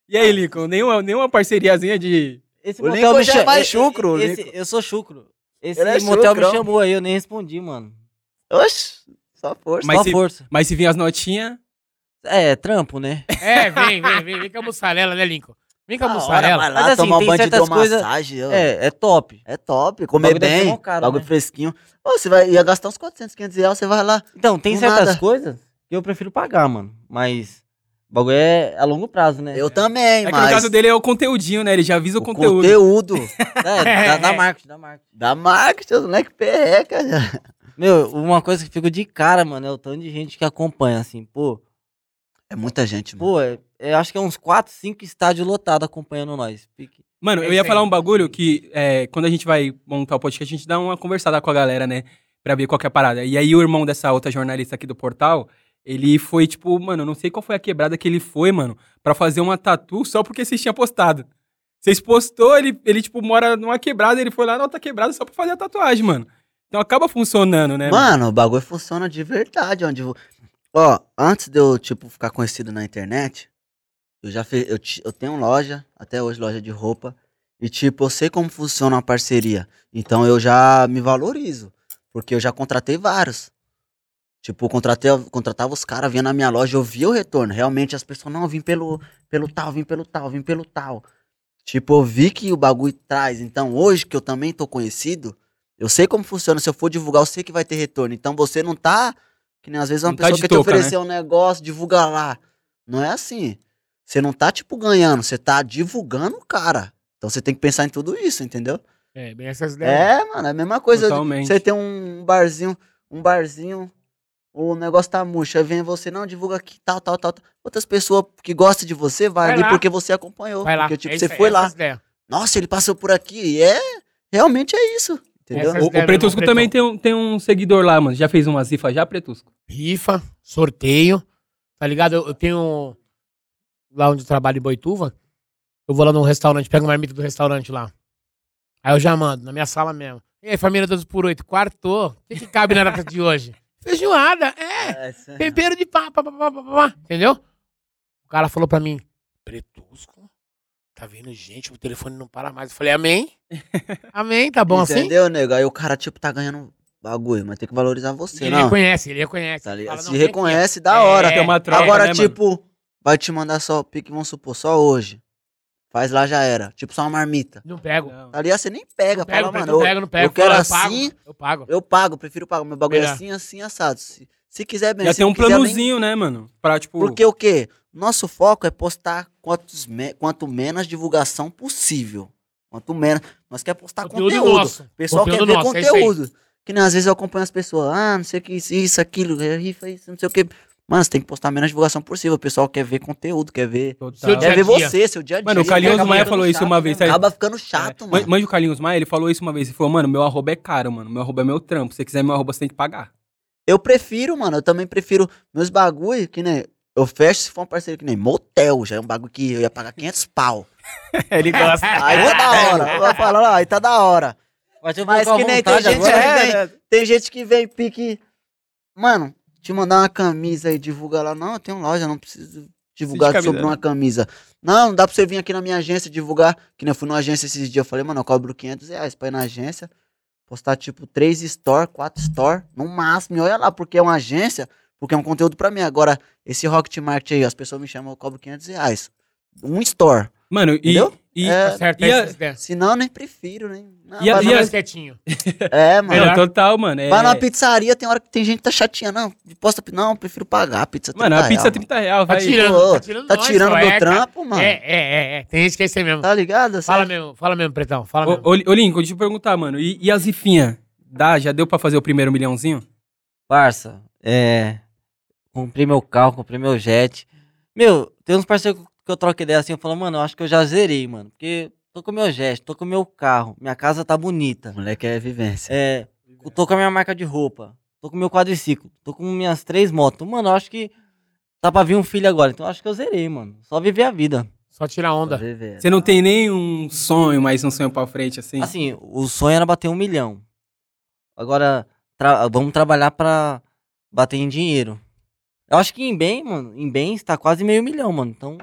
E aí, Lincoln? Nenhuma, nenhuma parceriazinha de... Esse O motel Lincoln me já é chucro, esse- eu sou chucro. Esse é motel chucrão. me chamou aí, eu nem respondi, mano. Oxe, só força. Mas Só se- força. Mas se vir as notinhas... É, trampo, né? É, vem, vem, vem. Vem com a mussarela, né, Lincoln? Vem com a hora, mussarela. vai lá Mas assim, tomar um tem banho de certas coisas- hidromassagem. ó. É, é top. É top, comer bem, bagulho né? fresquinho. Ô, você vai, ia gastar uns 400, 500 reais, você vai lá. Então, tem certas nada. coisas que eu prefiro pagar, mano. Mas o bagulho é a longo prazo, né? Eu também, É que mas no caso dele é o conteúdinho, né? Ele já avisa o, o conteúdo. conteúdo É, da, da marketing, da marketing. da marketing, os moleque perreca. já. Meu, uma coisa que fico de cara, mano, é o tanto de gente que acompanha, assim, pô. É muita gente, mano. Pô, é, é, acho que é uns 4, 5 estádios lotados acompanhando nós. Pique. Mano, É eu ia falar um bagulho que é, quando a gente vai montar o podcast, a gente dá uma conversada com a galera, né? Pra ver qual que é a parada. E aí o irmão dessa outra jornalista aqui do portal, ele foi, tipo, mano, eu não sei qual foi a quebrada que ele foi, mano, pra fazer uma tatu só porque vocês tinham postado. Vocês postou, ele, ele, tipo, mora numa quebrada, ele foi lá na outra quebrada só pra fazer a tatuagem, mano. Então acaba funcionando, né? Mano, o bagulho funciona de verdade. Onde Ó, antes de eu, tipo, ficar conhecido na internet, eu já fiz. Eu, eu tenho loja, até hoje, loja de roupa. E, tipo, eu sei como funciona uma parceria. Então eu já me valorizo. Porque eu já contratei vários. Tipo, eu contratei, eu contratava os caras, vinha na minha loja, eu via o retorno. Realmente as pessoas, não, vim pelo, pelo tal, vim pelo tal, vim pelo tal. Tipo, eu vi que o bagulho traz. Então, hoje que eu também tô conhecido, eu sei como funciona. Se eu for divulgar, eu sei que vai ter retorno. Então você não tá. Que nem às vezes uma Não tá pessoa de quer te touca, né? oferecer um negócio, divulga lá. Não é assim. Você não tá, tipo, ganhando, você tá divulgando o cara. Então você tem que pensar em tudo isso, entendeu? É, bem essas ideias. É, mano, é a mesma coisa. Totalmente. Você tem um barzinho, um barzinho, o negócio tá murcho, aí vem você, não, divulga aqui, tal, tal, tal. tal. Outras pessoas que gostam de você vai, Vai ali lá. porque você acompanhou. Vai lá. Porque, tipo, é você foi lá. essas ideias. Nossa, ele passou por aqui. E é. Realmente é isso. Entendeu? Essas O, o Pretusco também tem um, tem um seguidor lá, mano. Já fez uma zifa já, Pretusco? rifa, sorteio, tá ligado? Eu, eu tenho lá onde eu trabalho em Boituva, eu vou lá num restaurante, pego uma marmita do restaurante lá. Aí eu já mando, na minha sala mesmo. E aí, família 12 por 8, quartou. O que, que cabe na data de hoje? Feijoada, é. É, cê- Tempero de pá, pá, pá, pá, pá, pá. Entendeu? O cara falou pra mim, Pretusco, tá vindo gente, o telefone não para mais. Eu falei, amém? Amém, tá bom assim? Entendeu, nego? Aí o cara, tipo, tá ganhando bagulho, mas tem que valorizar você, Ele não. reconhece, ele reconhece. Tá ligado? Fala, Se reconhece, da É, hora. Tem uma troca, Agora, né, mano? tipo, vai te mandar só pique, vamos supor, só hoje. Faz lá, já era. Tipo, só uma marmita. Não pego. Não. Ali você nem pega, Não pego, fala, mano. não eu- pego, não pego. eu quero Fala, assim, pago, Eu pago. Eu pago, prefiro pagar. Meu bagulho é Melhor. assim, assim, assado. Se, se quiser bem, Já se tem um planozinho, né, mano? Pra, tipo... Porque o quê? Nosso foco é postar quantos me- quanto menos divulgação possível. Quanto menos. Nós quer postar Conteúdo conteúdo. nosso. Pessoal Conteúdo quer ver nosso, é isso aí. conteúdo. que nem às vezes eu acompanho as pessoas. Ah, não sei o que, isso, isso, aquilo, é rifa, isso, não sei o que. Mano, você tem que postar a menos divulgação possível. O pessoal quer ver conteúdo, quer ver. Total. Quer ver dia. você, seu dia a dia. Mano, o Carlinhos Maia falou isso chato, uma vez, né? sabe? Acaba ficando chato, É. mano. Manja o Carlinhos Maia, ele falou isso uma vez. Ele falou, mano, meu arroba é caro, mano. Meu arroba é meu trampo. Se você quiser meu arroba, você tem que pagar. Eu prefiro, mano. Eu também prefiro meus bagulho que nem. Eu fecho se for um parceiro que nem motel. Já é um bagulho que eu ia pagar 500 pau. ele gosta. Aí tá da hora. Falar, ó, aí tá da hora. Mas, Mas que nem tem gente agora. que vem. Tem gente que vem pique. Mano, te mandar uma camisa e divulga lá. Não, eu tenho loja, não preciso divulgar camisa, sobre né? uma camisa. Não, não dá pra você vir aqui na minha agência divulgar. Que nem eu fui numa agência esses dias. Eu falei, mano, eu cobro 500 reais pra ir na agência. Postar tipo 3 store, 4 store, no máximo. E olha lá, porque é uma agência, porque é um conteúdo pra mim. Agora, esse Rocket Market aí, as pessoas me chamam, eu cobro 500 reais. Um store. Mano, e. Entendeu? e É, Tá certo, e é a- isso, né? Senão, eu nem prefiro, nem. Não, E a- e a- quietinho. É, mano. Não, total, mano. É... Vai numa pizzaria, tem hora que tem gente que tá chatinha. Não, posta, não, prefiro pagar a pizza. Mano, a 30 pizza é real, 30 reais, Tá vai. tirando, Pô, tá tirando Tá nós, tirando meu é, trampo, mano. É, é, é, é. Tem gente que é isso aí mesmo. Tá ligado? Fala mesmo, fala mesmo, Pretão. Fala Ô, mesmo. ô, ô, Lincoln, deixa eu perguntar, mano. E, e as rifinhas? Dá? Já deu pra fazer o primeiro milhãozinho? Parça, é. Comprei meu carro, comprei meu jet. Meu, tem uns parceiros que eu troco ideia assim, eu falo, mano, eu acho que eu já zerei, mano. Porque tô com meu jet, tô com meu carro, minha casa tá bonita. Moleque é vivência. É, tô com a minha marca de roupa, tô com meu quadriciclo, tô com minhas três motos. Mano, eu acho que tá pra vir um filho agora, então eu acho que eu zerei, mano. Só viver a vida. Só tirar onda. Vivência. Você não tem nem um sonho, mais um sonho pra frente, assim? Assim, o sonho era bater um milhão. Agora, tra- vamos trabalhar pra bater em dinheiro. Eu acho que em bem, mano, em bens tá quase meio milhão, mano. Então,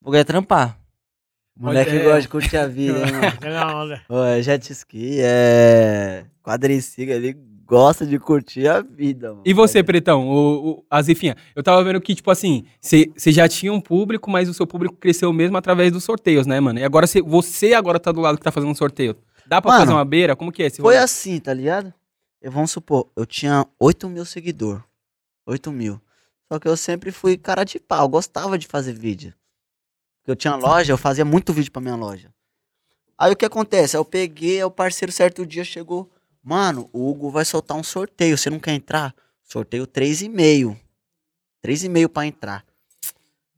vou ganhar trampar. Moleque É. gosta de curtir a vida, hein, mano. Ô, é jet ski, é. Quadriciclo, ele gosta de curtir a vida, mano. E você, Pretão, o, o, as rifinhas? Eu tava vendo que, tipo assim, você já tinha um público, mas o seu público cresceu mesmo através dos sorteios, né, mano? E agora cê- você agora tá do lado que tá fazendo um sorteio. Dá pra Mano, fazer uma beira? Como que é esse Foi rolê? assim, tá ligado? Eu, vamos supor, eu tinha 8 mil seguidores. 8 mil. Só que eu sempre fui cara de pau, eu gostava de fazer vídeo. Eu tinha loja, eu fazia muito vídeo pra minha loja. Aí o que acontece? Eu peguei, o parceiro certo dia chegou. Mano, o Hugo vai soltar um sorteio, você não quer entrar? Sorteio 3,5. 3,5 pra entrar.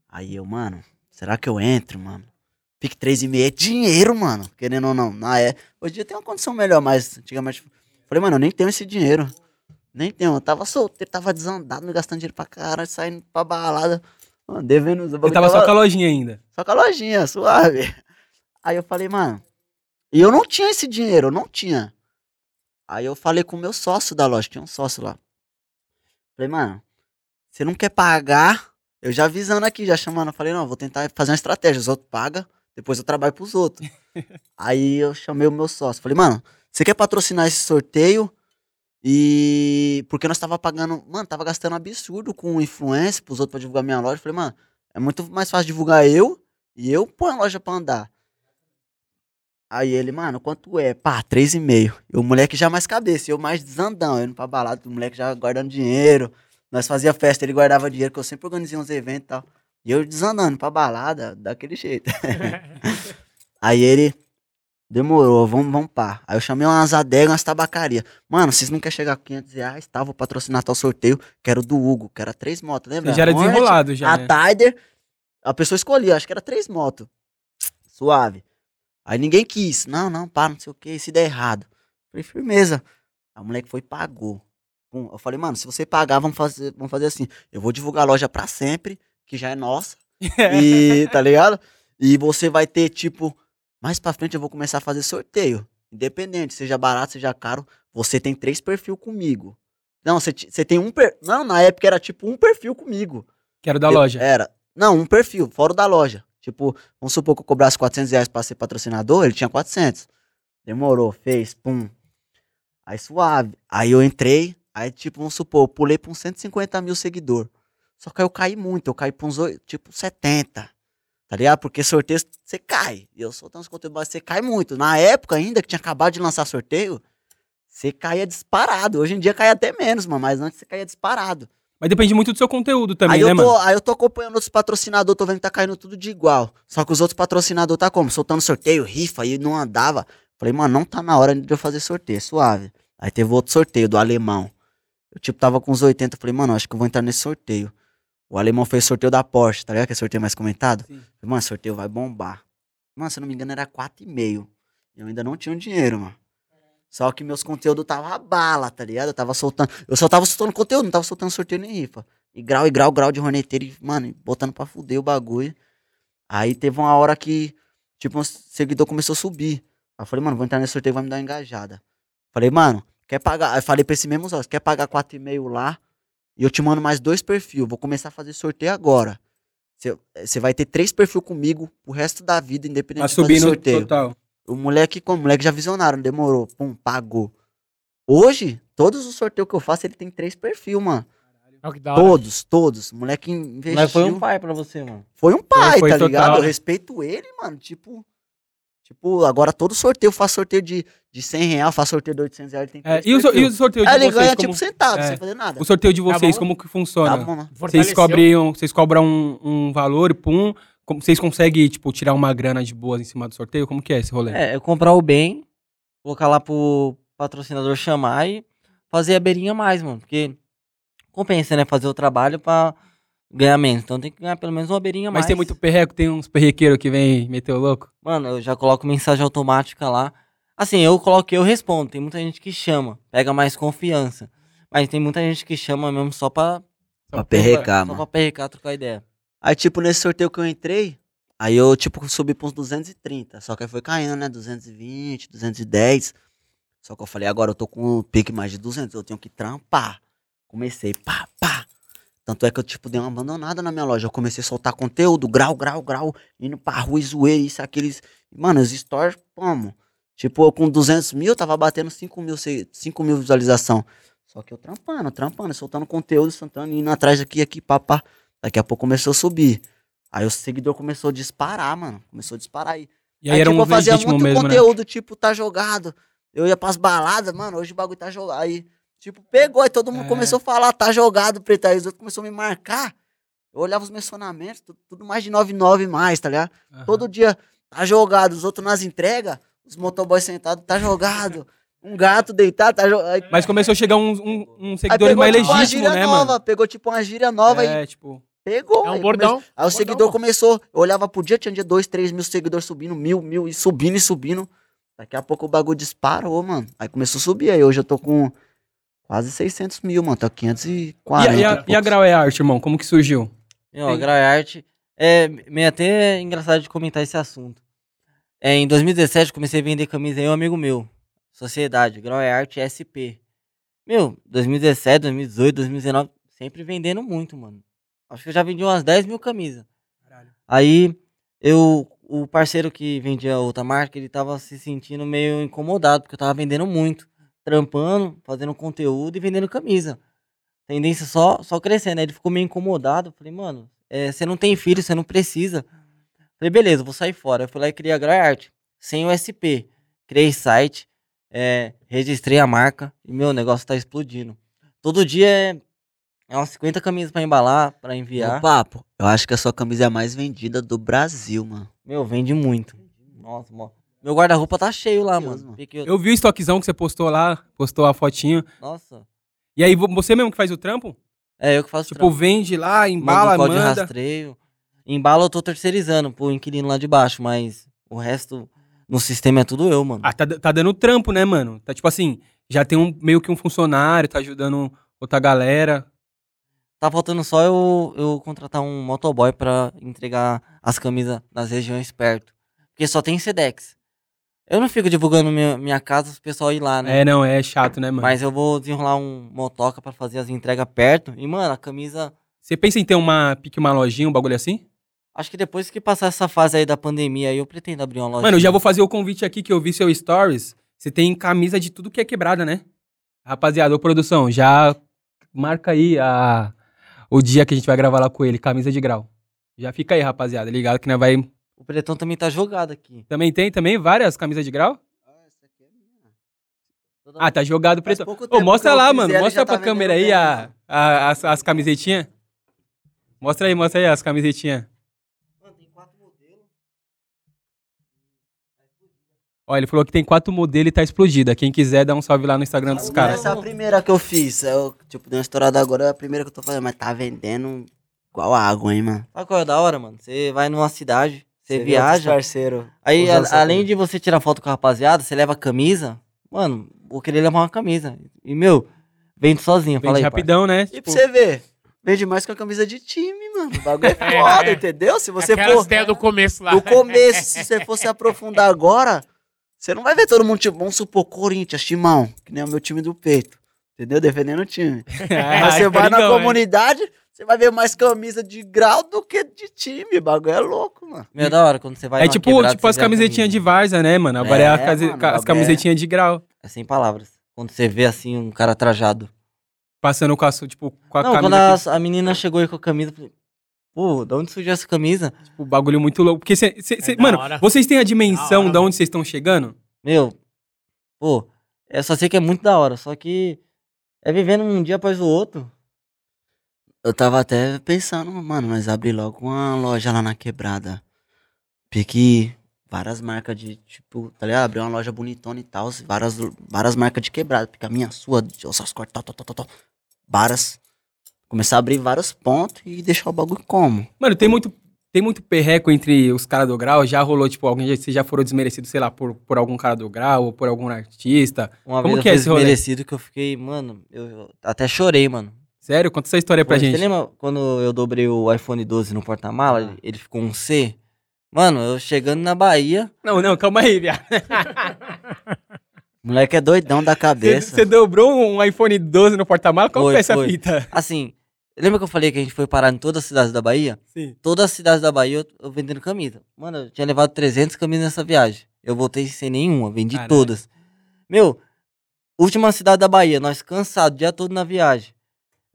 Aí eu, mano, será que eu entro, mano? Pique 3,5 é dinheiro, mano. Querendo ou não. Na é... Hoje dia tem uma condição melhor, mas antigamente. Falei, mano, eu nem tenho esse dinheiro. Nem tenho. Eu tava solteiro, tava desandado, gastando dinheiro pra caralho, saindo pra balada. Mano, devendo os Você tava só com a lojinha ainda. só com a lojinha, suave. Aí eu falei, mano. E eu não tinha esse dinheiro, eu não tinha. Aí eu falei com o meu sócio da loja, tinha um sócio lá. Falei, mano, você não quer pagar? Eu já avisando aqui, já chamando. Eu falei, não, eu vou tentar fazer uma estratégia. Os outros pagam, depois eu trabalho pros outros. Aí eu chamei o meu sócio. Falei, mano, você quer patrocinar esse sorteio? E. Porque nós tava pagando. Mano, tava gastando absurdo com influência pros outros pra divulgar minha loja. Falei, mano, é muito mais fácil divulgar eu e eu pôr a loja pra andar. Aí ele, mano, quanto é? Pá, 3,5. E o moleque já mais cabeça, eu mais desandão, indo pra balada, o moleque já guardando dinheiro. Nós fazia festa, ele guardava dinheiro, que eu sempre organizei uns eventos e tal. E eu desandando pra balada, daquele jeito. Aí ele, demorou, vamos, vamos pá. Aí eu chamei umas adegas, umas tabacaria. Mano, vocês não querem chegar a 500 reais, tá? Vou patrocinar tal sorteio, que era o do Hugo, que era três motos, lembra? Já era Hornet, desenrolado, já. a né? Tider, a pessoa escolhia, acho que era três motos. Suave. Aí ninguém quis. Não, não, pá, não sei o que, se der errado. Falei, firmeza. Aí o moleque foi e pagou. Pum, Eu falei, mano, se você pagar, vamos fazer, vamos fazer assim. Eu vou divulgar a loja pra sempre, que já é nossa. E, tá ligado? E você vai ter, tipo, mais pra frente eu vou começar a fazer sorteio. Independente, seja barato, seja caro, você tem três perfil comigo. Não, você, tem um per... Não, na época era tipo um perfil comigo. Quero da De- loja. Era. Não, um perfil, fora o da loja. Tipo, vamos supor que eu cobrasse 400 reais pra ser patrocinador, ele tinha 400. Demorou, fez, pum. Aí suave. Aí eu entrei, aí tipo, vamos supor, eu pulei pra uns 150 mil seguidor. Só que aí eu caí muito, eu caí pra uns, tipo, 70. Tá ligado? Porque sorteio, você cai. Eu soltando os conteúdos, você cai muito. Na época ainda, que tinha acabado de lançar sorteio, você caía disparado. Hoje em dia cai até menos, mano, mas antes você caía disparado. Mas depende muito do seu conteúdo também, aí, né, eu tô, mano? aí eu tô acompanhando outros patrocinadores, tô vendo que tá caindo tudo de igual. Só que os outros patrocinadores tá como? Soltando sorteio, rifa, e não andava. Falei, mano, não tá na hora de eu fazer sorteio, suave. Aí teve outro sorteio do alemão. Eu, tipo, tava com uns 80. Eu falei, mano, acho que eu vou entrar nesse sorteio. O alemão fez sorteio da Porsche, tá ligado? Que é sorteio mais comentado. Sim. Mano, sorteio vai bombar. Mano, se eu não me engano, era 4,5. E eu ainda não tinha dinheiro, mano. Só que meus conteúdos tava bala, tá ligado? Eu tava soltando. Eu só tava soltando conteúdo, não tava soltando sorteio nem rifa. E grau, e grau, grau de horneteiro, e, mano, botando pra fuder o bagulho. Aí teve uma hora que, tipo, um seguidor começou a subir. Aí eu falei, mano, vou entrar nesse sorteio, vai me dar uma engajada. Falei, mano, quer pagar? Aí falei pra esse mesmo sócio, quer pagar 4,5 lá? E eu te mando mais dois perfis. Vou começar a fazer sorteio agora. Você vai ter três perfis comigo o resto da vida, independente Tá de fazer subindo sorteio. total. O moleque, como? O moleque já visionaram, demorou. Pum, pagou. Hoje, todos os sorteios que eu faço, ele tem três perfis, mano. Todos, todos. O moleque investiu. Mas foi um pai pra você, mano. Foi um pai, foi tá total, ligado? Eu respeito ele, mano. Tipo. Tipo, agora todo sorteio, eu faço sorteio de, de 100 reais, faço sorteio de 800 reais, ele tem É, e, o, so- e o sorteio de Aí ele vocês? ganha, como... tipo, sentado, é. sem fazer nada. O sorteio de Tá vocês, bom? como que funciona? Tá bom, mano. Vocês cobrem, vocês cobram um, um valor e pum. como- Vocês conseguem, tipo, tirar uma grana de boas em cima do sorteio? Como que é esse rolê? É, eu comprar o bem, colocar lá pro patrocinador chamar e fazer a beirinha a mais, mano. Porque compensa, né? Fazer o trabalho pra ganhar menos. Então tem que ganhar pelo menos uma beirinha a Mas mais. tem muito perreco, tem uns perrequeiros que vem meter o louco. Mano, eu já coloco mensagem automática lá. Assim, eu coloquei, eu respondo. Tem muita gente que chama, pega mais confiança. Mas tem muita gente que chama mesmo só pra, Pra perrecar, só mano. pra perrecar, trocar ideia. Aí, tipo, nesse sorteio que eu entrei, aí eu, tipo, subi pra uns 230. Só que aí foi caindo, né? 220, 210. Só que eu falei, agora eu tô com um pique mais de 200, eu tenho que trampar. Comecei, pá, pá. Tanto é que eu, tipo, dei uma abandonada na minha loja. Eu comecei a soltar conteúdo, grau, grau, grau, indo pra rua e zoeira, isso, aqueles... Mano, os stories, como? Tipo, eu com 200 mil, tava batendo 5 mil, se- 5 mil visualização. Só que eu trampando, trampando, soltando conteúdo, soltando, indo atrás aqui, aqui, pá, pá. Daqui a pouco começou a subir. Aí o seguidor começou a disparar, mano. Começou a disparar aí. E aí, era tipo, um eu fazia muito mesmo, né? conteúdo, tipo, tá jogado. Eu ia pras baladas, mano, hoje o bagulho tá jogado. Aí, tipo, pegou, aí todo mundo É. começou a falar, tá jogado, preto. Aí os outros começaram a me marcar. Eu olhava os mencionamentos, tudo, tudo mais de 99 mais, tá ligado? Aham. Todo dia tá jogado, os outros nas entregas, os motoboys sentados, tá jogado. Um gato deitado, tá jogado. Mas começou a chegar uns um, um Aí seguidores mais tipo, uma legítimos, gíria né, nova, mano? Pegou tipo uma gíria nova e É, tipo... pegou. É um aí bordão. come- Aí o Bordão, seguidor começou, eu olhava pro dia, tinha dia 2, 3 mil seguidores subindo, mil, mil, e subindo e subindo. Daqui a pouco o bagulho disparou, mano. Aí começou a subir, aí hoje eu tô com quase 600 mil, mano. Tô E 540. a, e, a, e a. Grau é Arte, irmão? Como que surgiu? Meu, a. Grau Art é meio até engraçado de comentar esse assunto. É, em 2017 comecei a vender camisa aí, um amigo meu. Sociedade, Grau Art SP. Meu, 2017, 2018, 2019, sempre vendendo muito, mano. Acho que eu já vendi umas 10 mil camisas. Aí, eu, o parceiro que vendia outra marca, ele tava se sentindo meio incomodado, porque eu tava vendendo muito. Trampando, fazendo conteúdo e vendendo camisa. Tendência só, só crescendo. Aí ele ficou meio incomodado. Falei, mano, é, você não tem filho, você não precisa. Falei, beleza, vou sair fora. Eu fui lá e criei a Art sem o SP. Criei site, é, registrei a marca e meu negócio tá explodindo. Todo dia é, é umas 50 camisas pra embalar, pra enviar. No papo, eu acho que a sua camisa é a mais vendida do Brasil, mano. Meu, vende muito. Nossa, mo- meu guarda-roupa tá cheio lá, Deus, mano. Pique- Eu vi o estoquezão que você postou lá, postou a fotinho. Nossa. E aí, vo- você mesmo que faz o trampo? É, eu que faço Tipo, trampo. vende lá, Manda embala, um código de manda. rastreio. Embala eu tô terceirizando pro inquilino lá de baixo, mas o resto no sistema é tudo eu, mano. Ah, tá, tá dando trampo, né, mano? Tá tipo assim, já tem um meio que um funcionário, tá ajudando outra galera. Tá faltando só eu, eu contratar um motoboy pra entregar as camisas nas regiões perto. Porque só tem Sedex. Eu não fico divulgando minha, minha casa pro pessoal ir lá, né? É, não, é chato, né, mano? Mas eu vou desenrolar um motoca pra fazer as entregas perto. E, mano, a camisa. Você pensa em ter uma pique uma lojinha, um bagulho assim? Acho que depois que passar essa fase aí da pandemia, aí eu pretendo abrir uma loja. Mano, eu já vou fazer o convite aqui que eu vi seu stories. Você tem camisa de tudo que é quebrada, né? Rapaziada, ô produção, já marca aí a, o dia que a gente vai gravar lá com ele, camisa de grau. Já fica aí, rapaziada, ligado que nós vai... O pretão também tá jogado aqui. Também tem também várias camisas de grau? Toda- Ah, tá jogado pouco Ô, mostra lá, mano. Mostra tá pra câmera aí a, bem, a- as, as camisetinhas. Mostra aí, mostra aí as camisetinhas. Ó, ele falou que tem quatro modelos e tá explodida. Quem quiser, dá um salve lá no Instagram dos caras. Essa é a primeira que eu fiz. Eu, tipo, dei uma estourada agora, é a primeira que eu tô fazendo, mas tá vendendo igual água, hein, mano. Sabe qual é da hora, mano? Você vai numa cidade, você, viaja. parceiro. Aí, a- além de você tirar foto com a rapaziada, você leva a camisa. Mano, vou querer levar uma camisa. E, meu, vende sozinho. Fala Vende aí, rapidão, né? E Tipo, pra você ver, vende mais que a camisa de time, mano. O bagulho é foda, É. entendeu? Se você Aquelas for ideias do começo lá. no começo, se você for se aprofundar agora, você não vai ver todo mundo, tipo, vamos supor, Corinthians, Timão, que nem é o meu time do peito. Entendeu? Defendendo o time. Mas você vai na hein? comunidade, você vai ver mais camisa de grau do que de time. O bagulho é louco, mano. Meu, é da hora quando você vai É tipo, quebrada, tipo as você camisetinhas de camisa. Varza, né, mano? Agora é, É, a case- mano, as é- camisetinhas de grau. É sem palavras. Quando você vê assim um cara trajado. Passando com a, tipo, com a Não, quando camisa. a, a menina chegou aí com a camisa, eu falei, pô, de onde surgiu essa camisa? tipo, bagulho muito louco. Porque, cê, cê- cê- É da mano, hora. vocês têm a dimensão Da de onde vocês estão chegando? Meu, pô, eu só sei que é muito da hora, só que é vivendo um dia após o outro. Eu tava até pensando, mano, nós abrir logo uma loja lá na quebrada. Pique várias marcas de, tipo, tá ligado? Abrir uma loja bonitona e tal, várias, várias marcas de quebrada. Pique a minha, sua, de Osasco, tal, tal, tal, tal, tal. Várias. Começar a abrir vários pontos e deixar o bagulho como? Mano, tem muito, tem muito perreco entre os caras do grau. Já rolou, tipo, alguém já, vocês já foram desmerecidos, sei lá, por, por algum cara do grau ou por algum artista. Uma Como vez que eu é esse rolê? merecido que eu fiquei, mano, eu, eu até chorei, mano. Sério? Conta essa história pra Pô, gente. Você lembra quando eu dobrei o iPhone 12 no porta-mala? Ele, ficou um C? Mano, eu chegando na Bahia, Não, não, calma aí, viado. Moleque é doidão da cabeça. você dobrou um iPhone 12 no porta-mala? Qual Foi, que é essa foi. fita? assim, lembra que eu falei que a gente foi parar em todas as cidades da Bahia? Sim. Todas as cidades da Bahia eu, eu vendendo camisa. Mano, eu tinha levado 300 camisas nessa viagem. Eu voltei sem nenhuma, vendi todas. Meu, última cidade da Bahia, nós cansados, o dia todo na viagem.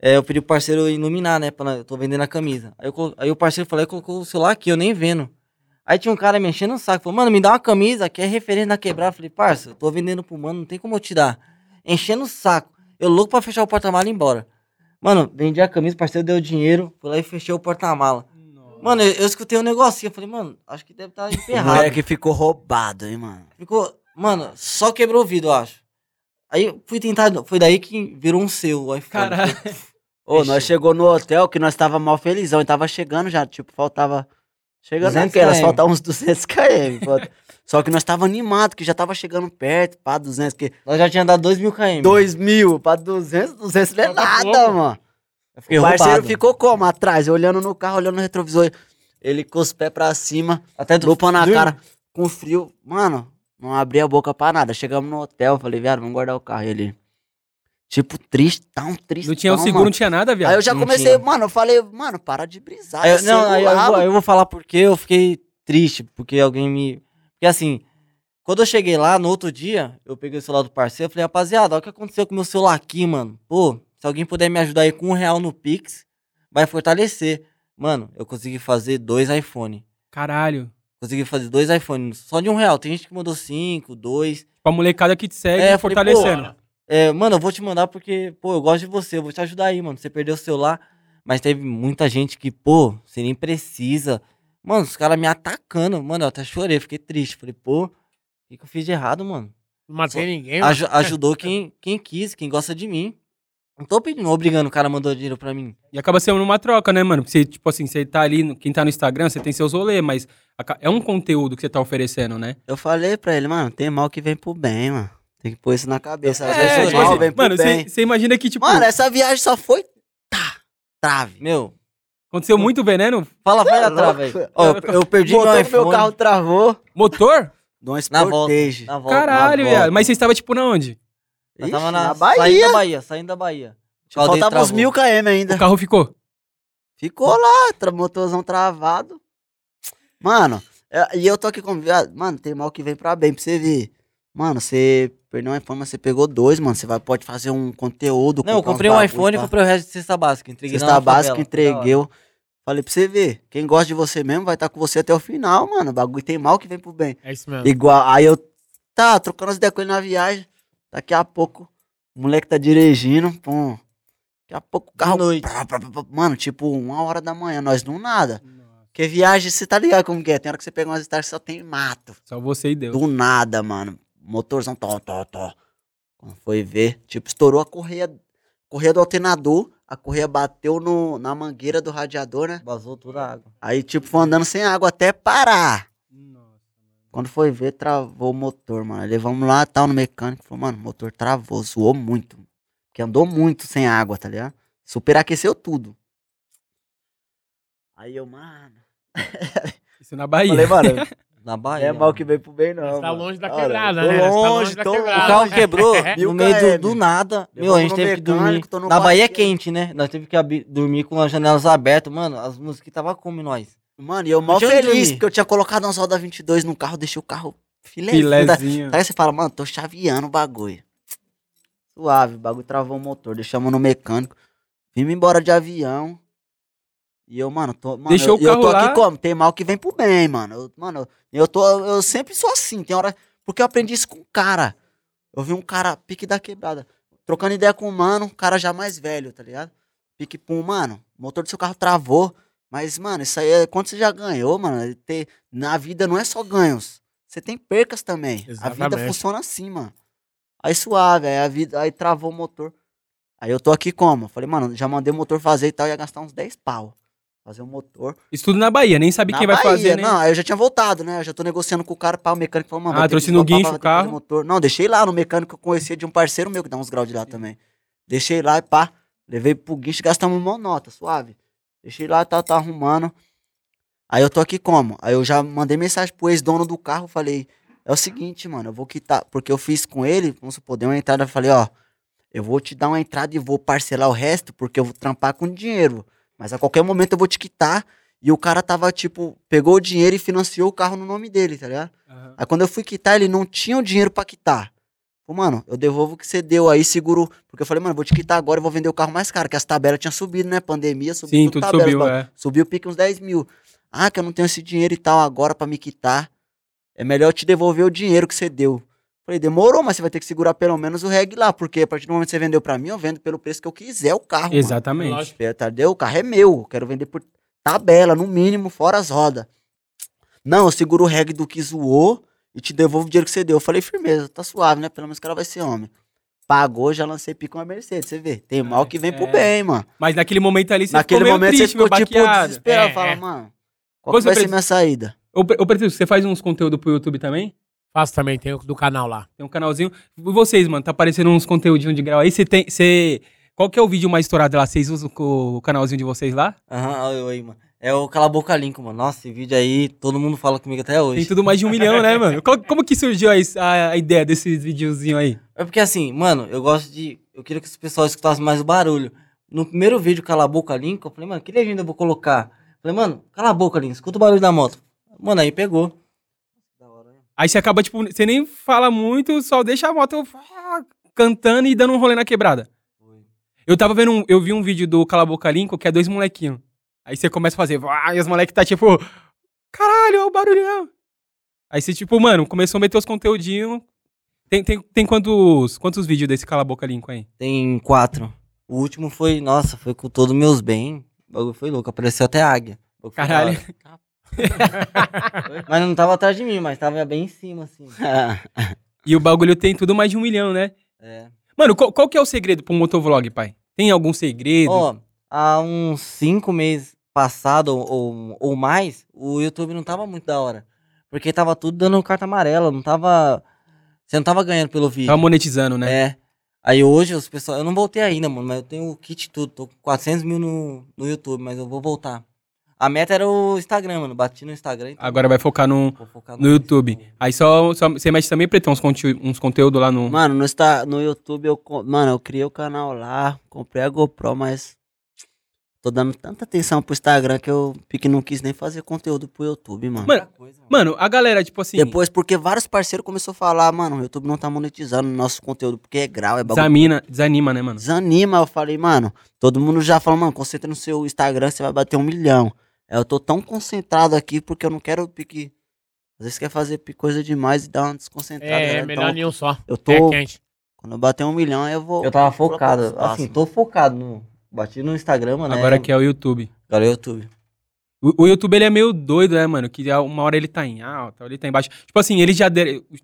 É, eu pedi pro parceiro iluminar, né? Pra, eu tô vendendo a camisa. Aí, eu aí o parceiro falou, aí colocou o celular aqui, eu nem vendo. Aí tinha um cara me enchendo o saco, falou, mano, me dá uma camisa que é referência na quebrada. Eu falei, parça, eu tô vendendo pro mano, não tem como eu te dar. Enchendo o saco. Eu louco pra fechar o porta-mala e ir embora. Mano, vendi a camisa, o parceiro deu dinheiro, fui lá e fechei o porta-mala. Mano, eu, eu escutei um negocinho, eu falei, mano, acho que deve estar O emperrado. moleque ficou roubado, hein, mano. Ficou, mano, só quebrou o vidro, eu acho. Aí eu fui tentar, foi daí que virou um seu o iPhone. Caralho. Ô, Fechou. nós chegou no hotel que nós tava mal felizão e tava chegando já, tipo, faltava... Chegando 200 naquelas, km. faltava uns 200 km. falta- Só que nós tava animado, que já tava chegando perto, pá, 200, que... Nós já tinha dado 2 mil km. 2 mil pra 200, 200 não é Falta nada, pouco. mano. Eu fiquei O parceiro roubado. ficou como? Atrás, olhando no carro, olhando no retrovisor. Ele com os pés pra cima, Até do lupa na cara, com frio. Mano, não abri a boca pra nada. Chegamos no hotel, falei, viado, vamos guardar o carro. E ele, tipo, tristão, tristão, Não tinha o seguro, mano. não tinha nada, viado. Aí eu já Não comecei, tinha. mano, eu falei, mano, para de brisar. Aí, é eu- não, aí eu, vou, eu vou falar porque eu fiquei triste, porque alguém me... Porque assim, quando eu cheguei lá, no outro dia, eu peguei o celular do parceiro, falei, rapaziada, olha o que aconteceu com o meu celular aqui, mano. Pô, se alguém puder me ajudar aí com um real no Pix, vai fortalecer. Mano, eu consegui fazer dois iPhone. Caralho. Consegui fazer dois iPhones só de um real. Tem gente que mandou cinco, dois. Pra molecada que te segue, É, eu falei, fortalecendo. É, mano, eu vou te mandar porque, pô, eu gosto de você, eu vou te ajudar aí, mano. Você perdeu o celular, mas teve muita gente que, pô, você nem precisa. Mano, os caras me atacando, mano, eu até chorei, fiquei triste. Falei, pô, o que, que eu fiz de errado, mano? Não matei ninguém. Aju- ajudou quem, quem quis, quem gosta de mim. Não tô pedindo, obrigando, o cara mandou dinheiro pra mim. E acaba sendo uma troca, né, mano? Porque você, tipo assim, você tá ali, no- quem tá no Instagram, você tem seus rolês, mas aca- é um conteúdo que você tá oferecendo, né? Eu falei pra ele, mano, tem mal que vem pro bem, mano. Tem que pôr isso na cabeça. Às É, vezes o tipo mal assim, vem pro Mano, bem. você você imagina que, tipo, Mano, essa viagem só foi tá, trave. Meu, aconteceu muito veneno. fala, vai é atrás, louco. velho. Ó, eu, eu perdi Motor meu do meu iPhone carro travou. Motor? De uma na volta, Sportage. na volta. Caralho, na viado. volta. Mas você estava, tipo, na onde? Ixi, tava na, na Saindo Bahia. da Bahia, saindo da Bahia. Faltava uns mil km ainda. O carro ficou. Ficou lá, tra- motorzão travado. Mano, é- e eu tô aqui com. viado, Mano, tem mal que vem pra bem, pra você ver. Mano, você perdeu um iPhone, mas você pegou dois, mano. Você vai, pode fazer um conteúdo. Não, eu comprei um iPhone e comprei o resto de cesta básica. Entreguei Cesta básica, entreguei. Falei pra você ver. Quem gosta de você mesmo vai estar com você até o final, mano. O bagulho tem mal que vem pro bem. É isso mesmo. Igual, aí eu. Tá, trocando as ideias com ele na viagem. Daqui a pouco, o moleque tá dirigindo. Pum. Daqui a pouco o carro. noite. Pá, pá, pá, Mano, tipo, uma hora da manhã, nós não nada. Porque viagem, você tá ligado como que é? Tem hora que você pega umas estradas que só tem mato. Só você e Deus. Do nada, mano. Motorzão, tó, tó, tó. Quando foi ver, tipo, estourou a correia, correia do alternador. A correia bateu no, na mangueira do radiador, né? Vazou toda a água. Aí, tipo, foi andando sem água até parar. Quando foi ver, travou o motor, mano. Levamos lá, tal, no mecânico. Falou, mano, o motor travou, zoou muito. Porque andou muito sem água, tá ligado? Superaqueceu tudo. Aí eu, mano. Isso na Bahia. Falei, mano, Na Bahia. é mal que veio pro bem, não. Você tá longe da Olha, quebrada, tô né? Você tá longe, longe da tô quebrada. O carro quebrou no meio do, do nada. Meu, a gente teve que mecânico, dormir. tô no Na Bahia é quente, né? Nós teve que dormir com as janelas abertas. Mano, as músicas tava como nós. Mano, e eu mal feliz, dormir. porque eu tinha colocado umas rodas 22 no carro, deixei o carro filé. Filé. Filézinho. Aí você fala, mano, tô chaveando o bagulho. Suave, o bagulho travou o motor, deixamos no mecânico. Vimos embora de avião. E eu, mano, tô, mano, Deixou eu, o eu tô carro aqui lá? como? Tem mal que vem pro bem, mano. Eu, mano, eu tô, eu sempre sou assim, tem hora, porque eu aprendi isso com um cara. Eu vi um cara, pique da quebrada, trocando ideia com um mano, um cara já mais velho, tá ligado? Pique pum, mano, o motor do seu carro travou. Mas, mano, isso aí é quanto você já ganhou, mano. Ter, na vida não é só ganhos. Você tem percas também. A vida Exatamente. funciona assim, mano. Aí suave, aí a vida, aí travou o motor. Aí eu tô aqui como? Falei, mano, já mandei o motor fazer e tal, ia gastar uns 10 pau. Fazer o motor. Isso tudo na Bahia, nem sabe Na quem vai Bahia, fazer, né? Não, aí eu já tinha voltado, né? Eu já tô negociando com o cara, pá, o mecânico falou, mano. Ah, vai trouxe no guincho vai o carro? Motor. Não, deixei lá no mecânico que eu conhecia de um parceiro meu que dá uns graus de lá também. Deixei lá e pá, levei pro guincho e gastamos uma nota, suave. Deixei lá, tá, tá arrumando. Aí eu tô aqui como? Aí eu já mandei mensagem pro ex-dono do carro, falei, é o seguinte, mano, eu vou quitar, porque eu fiz com ele, vamos supor, dei uma entrada, eu falei, ó, eu vou te dar uma entrada e vou parcelar o resto, porque eu vou trampar com dinheiro. Mas a qualquer momento eu vou te quitar. E o cara tava, tipo, pegou o dinheiro e financiou o carro no nome dele, tá ligado? Aham. Aí quando eu fui quitar, ele não tinha o dinheiro pra quitar. Falei, mano, eu devolvo o que você deu aí, seguro. Porque eu falei, mano, vou te quitar agora e vou vender o carro mais caro, que as tabelas tinham subido, né? Pandemia, subiu Sim, tudo tabela, subiu, os bagulho. é. Subiu o pique uns 10 mil. Ah, que eu não tenho esse dinheiro e tal agora pra me quitar. É melhor eu te devolver o dinheiro que você deu. Falei, demorou, mas você vai ter que segurar pelo menos o reg lá, porque a partir do momento que você vendeu pra mim, eu vendo pelo preço que eu quiser o carro. mano. Exatamente. Lógico. Entendeu? O carro é meu. eu Quero vender por tabela, no mínimo, fora as rodas. Não, eu seguro o reg do que zoou e te devolvo o dinheiro que você deu. Eu falei, firmeza, tá suave, né? Pelo menos o cara vai ser homem. Pagou, já lancei pico uma Mercedes, você vê. Tem mal que vem pro é. bem, mano. Mas naquele momento ali você Naquele ficou meio momento triste, você ficou, tipo, baqueado. desesperado. É, Fala, é. mano, qual Você que vai ser precisa- minha saída? Ô, ô Preto, você faz uns conteúdos pro YouTube também? Faço também, tem o do canal lá. Tem um canalzinho. E vocês, mano, tá aparecendo uns conteúdinhos de grau aí. Você tem. Você... Qual que é o vídeo mais estourado lá? Vocês usam o canalzinho de vocês lá? Aham, oi, oi, mano. É o Cala a Boca Lincoln, mano. Nossa, esse vídeo aí, todo mundo fala comigo até hoje. Tem tudo mais de um milhão, né, mano? Como que surgiu a, a- ideia desses videozinhos aí? É porque assim, mano, eu gosto de. Eu queria que os pessoal escutasse mais o barulho. No primeiro vídeo, Cala a Boca Lincoln, eu falei, mano, que legenda eu vou colocar? Eu falei, mano, cala a boca, Lincoln, escuta o barulho da moto. Mano, aí pegou. Aí você acaba, tipo, você nem fala muito, só deixa a moto ah, cantando e dando um rolê na quebrada. Eu tava vendo, um, eu vi um vídeo do Cala a Boca Lincoln, que é dois molequinhos. Aí você começa a fazer, ah, e os moleques tá tipo, caralho, olha o barulhão. Aí você, tipo, mano, começou a meter os conteúdinhos. Tem, tem, tem quantos, quantos vídeos desse Cala Boca Lincoln aí? Tem quatro. O último foi, nossa, foi com todos meus bens. O bagulho foi louco, apareceu até águia. Caralho. mas não tava atrás de mim, mas tava bem em cima, assim. E o bagulho tem tudo mais de um milhão, né? É. Mano, qual, qual que é o segredo um motovlog, pai? Tem algum segredo? Ó, há uns cinco meses passado ou, ou, mais, o YouTube não tava muito da hora. Porque tava tudo dando carta amarela, não tava. Você não tava ganhando pelo vídeo. Tava monetizando, né? É. Aí hoje os pessoal. Eu não voltei ainda, mano, mas eu tenho o kit tudo. Tô com 400 mil no, no YouTube, mas eu vou voltar. A meta era o Instagram, mano. Bati no Instagram. Então Agora vai focar no, focar no YouTube. Aí só, só você mexe também, Pretão, uns, conte uns conteúdos lá no... Mano, no, Insta- no YouTube, eu, mano, eu criei o canal lá, comprei a GoPro, mas tô dando tanta atenção pro Instagram que eu pique não quis nem fazer conteúdo pro YouTube, mano. Mano, Mano, a galera, tipo assim, Depois, porque vários parceiros começaram a falar, mano, o YouTube não tá monetizando o nosso conteúdo, porque é grau, é bagulho. desanima, desanima, né, mano? Desanima, eu falei, mano, todo mundo já falou, mano, concentra no seu Instagram, você vai bater um milhão. Eu tô tão concentrado aqui porque eu não quero pique. Às vezes quer fazer coisa demais e dar uma desconcentrada. É, né? melhor Então, nenhum só. eu É tô. quente. Quando eu bater um milhão, aí eu vou. Eu tava focado. Assim, tô focado no. Bati no Instagram, mano. Agora é, que é o YouTube. Agora é YouTube. O, o YouTube ele é meio doido, né, mano? Que uma hora ele tá em alta, ele tá em baixa. Tipo assim, ele já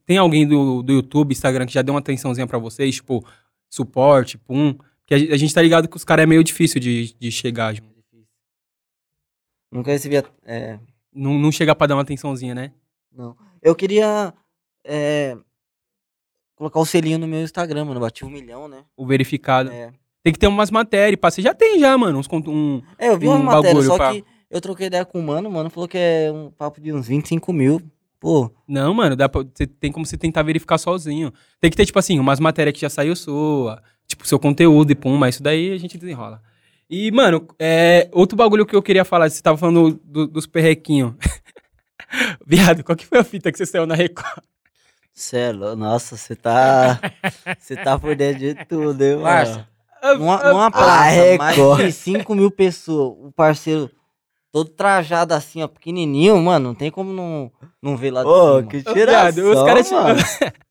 tem alguém do, do YouTube, Instagram que já deu uma atençãozinha pra vocês, tipo, suporte, pum. Porque a, a gente tá ligado que os caras é meio difícil de, de chegar. tipo, Nunca recebi. É, Não, não chega pra dar uma atençãozinha, né? não. Eu queria. é, colocar o selinho no meu Instagram, mano. Bati um milhão, né? O verificado. É. Tem que ter umas matérias, pá. Você já tem já, mano. Uns, um, É, eu vi Um umas matérias, bagulho, só pá. que eu troquei ideia com o mano, o mano falou que é um papo de uns 25 mil. Pô, Não, mano, dá pra, você tem como você tentar verificar sozinho. Tem que ter, tipo assim, umas matérias que já saiu sua, tipo, seu conteúdo e pum, mas isso daí a gente desenrola. E, mano, é, outro bagulho que eu queria falar, você tava falando do- dos perrequinhos. Viado, qual que foi a fita que você saiu na Record? Cê é louco. Nossa, você tá. Você tá por dentro de tudo, hein, mano? Ah, numa, numa Ah, praça, mais de 5 mil pessoas, o parceiro todo trajado assim, ó, pequenininho, mano, não tem como não, não ver lá de Ô, cima. que tiração, viado, os caras te-.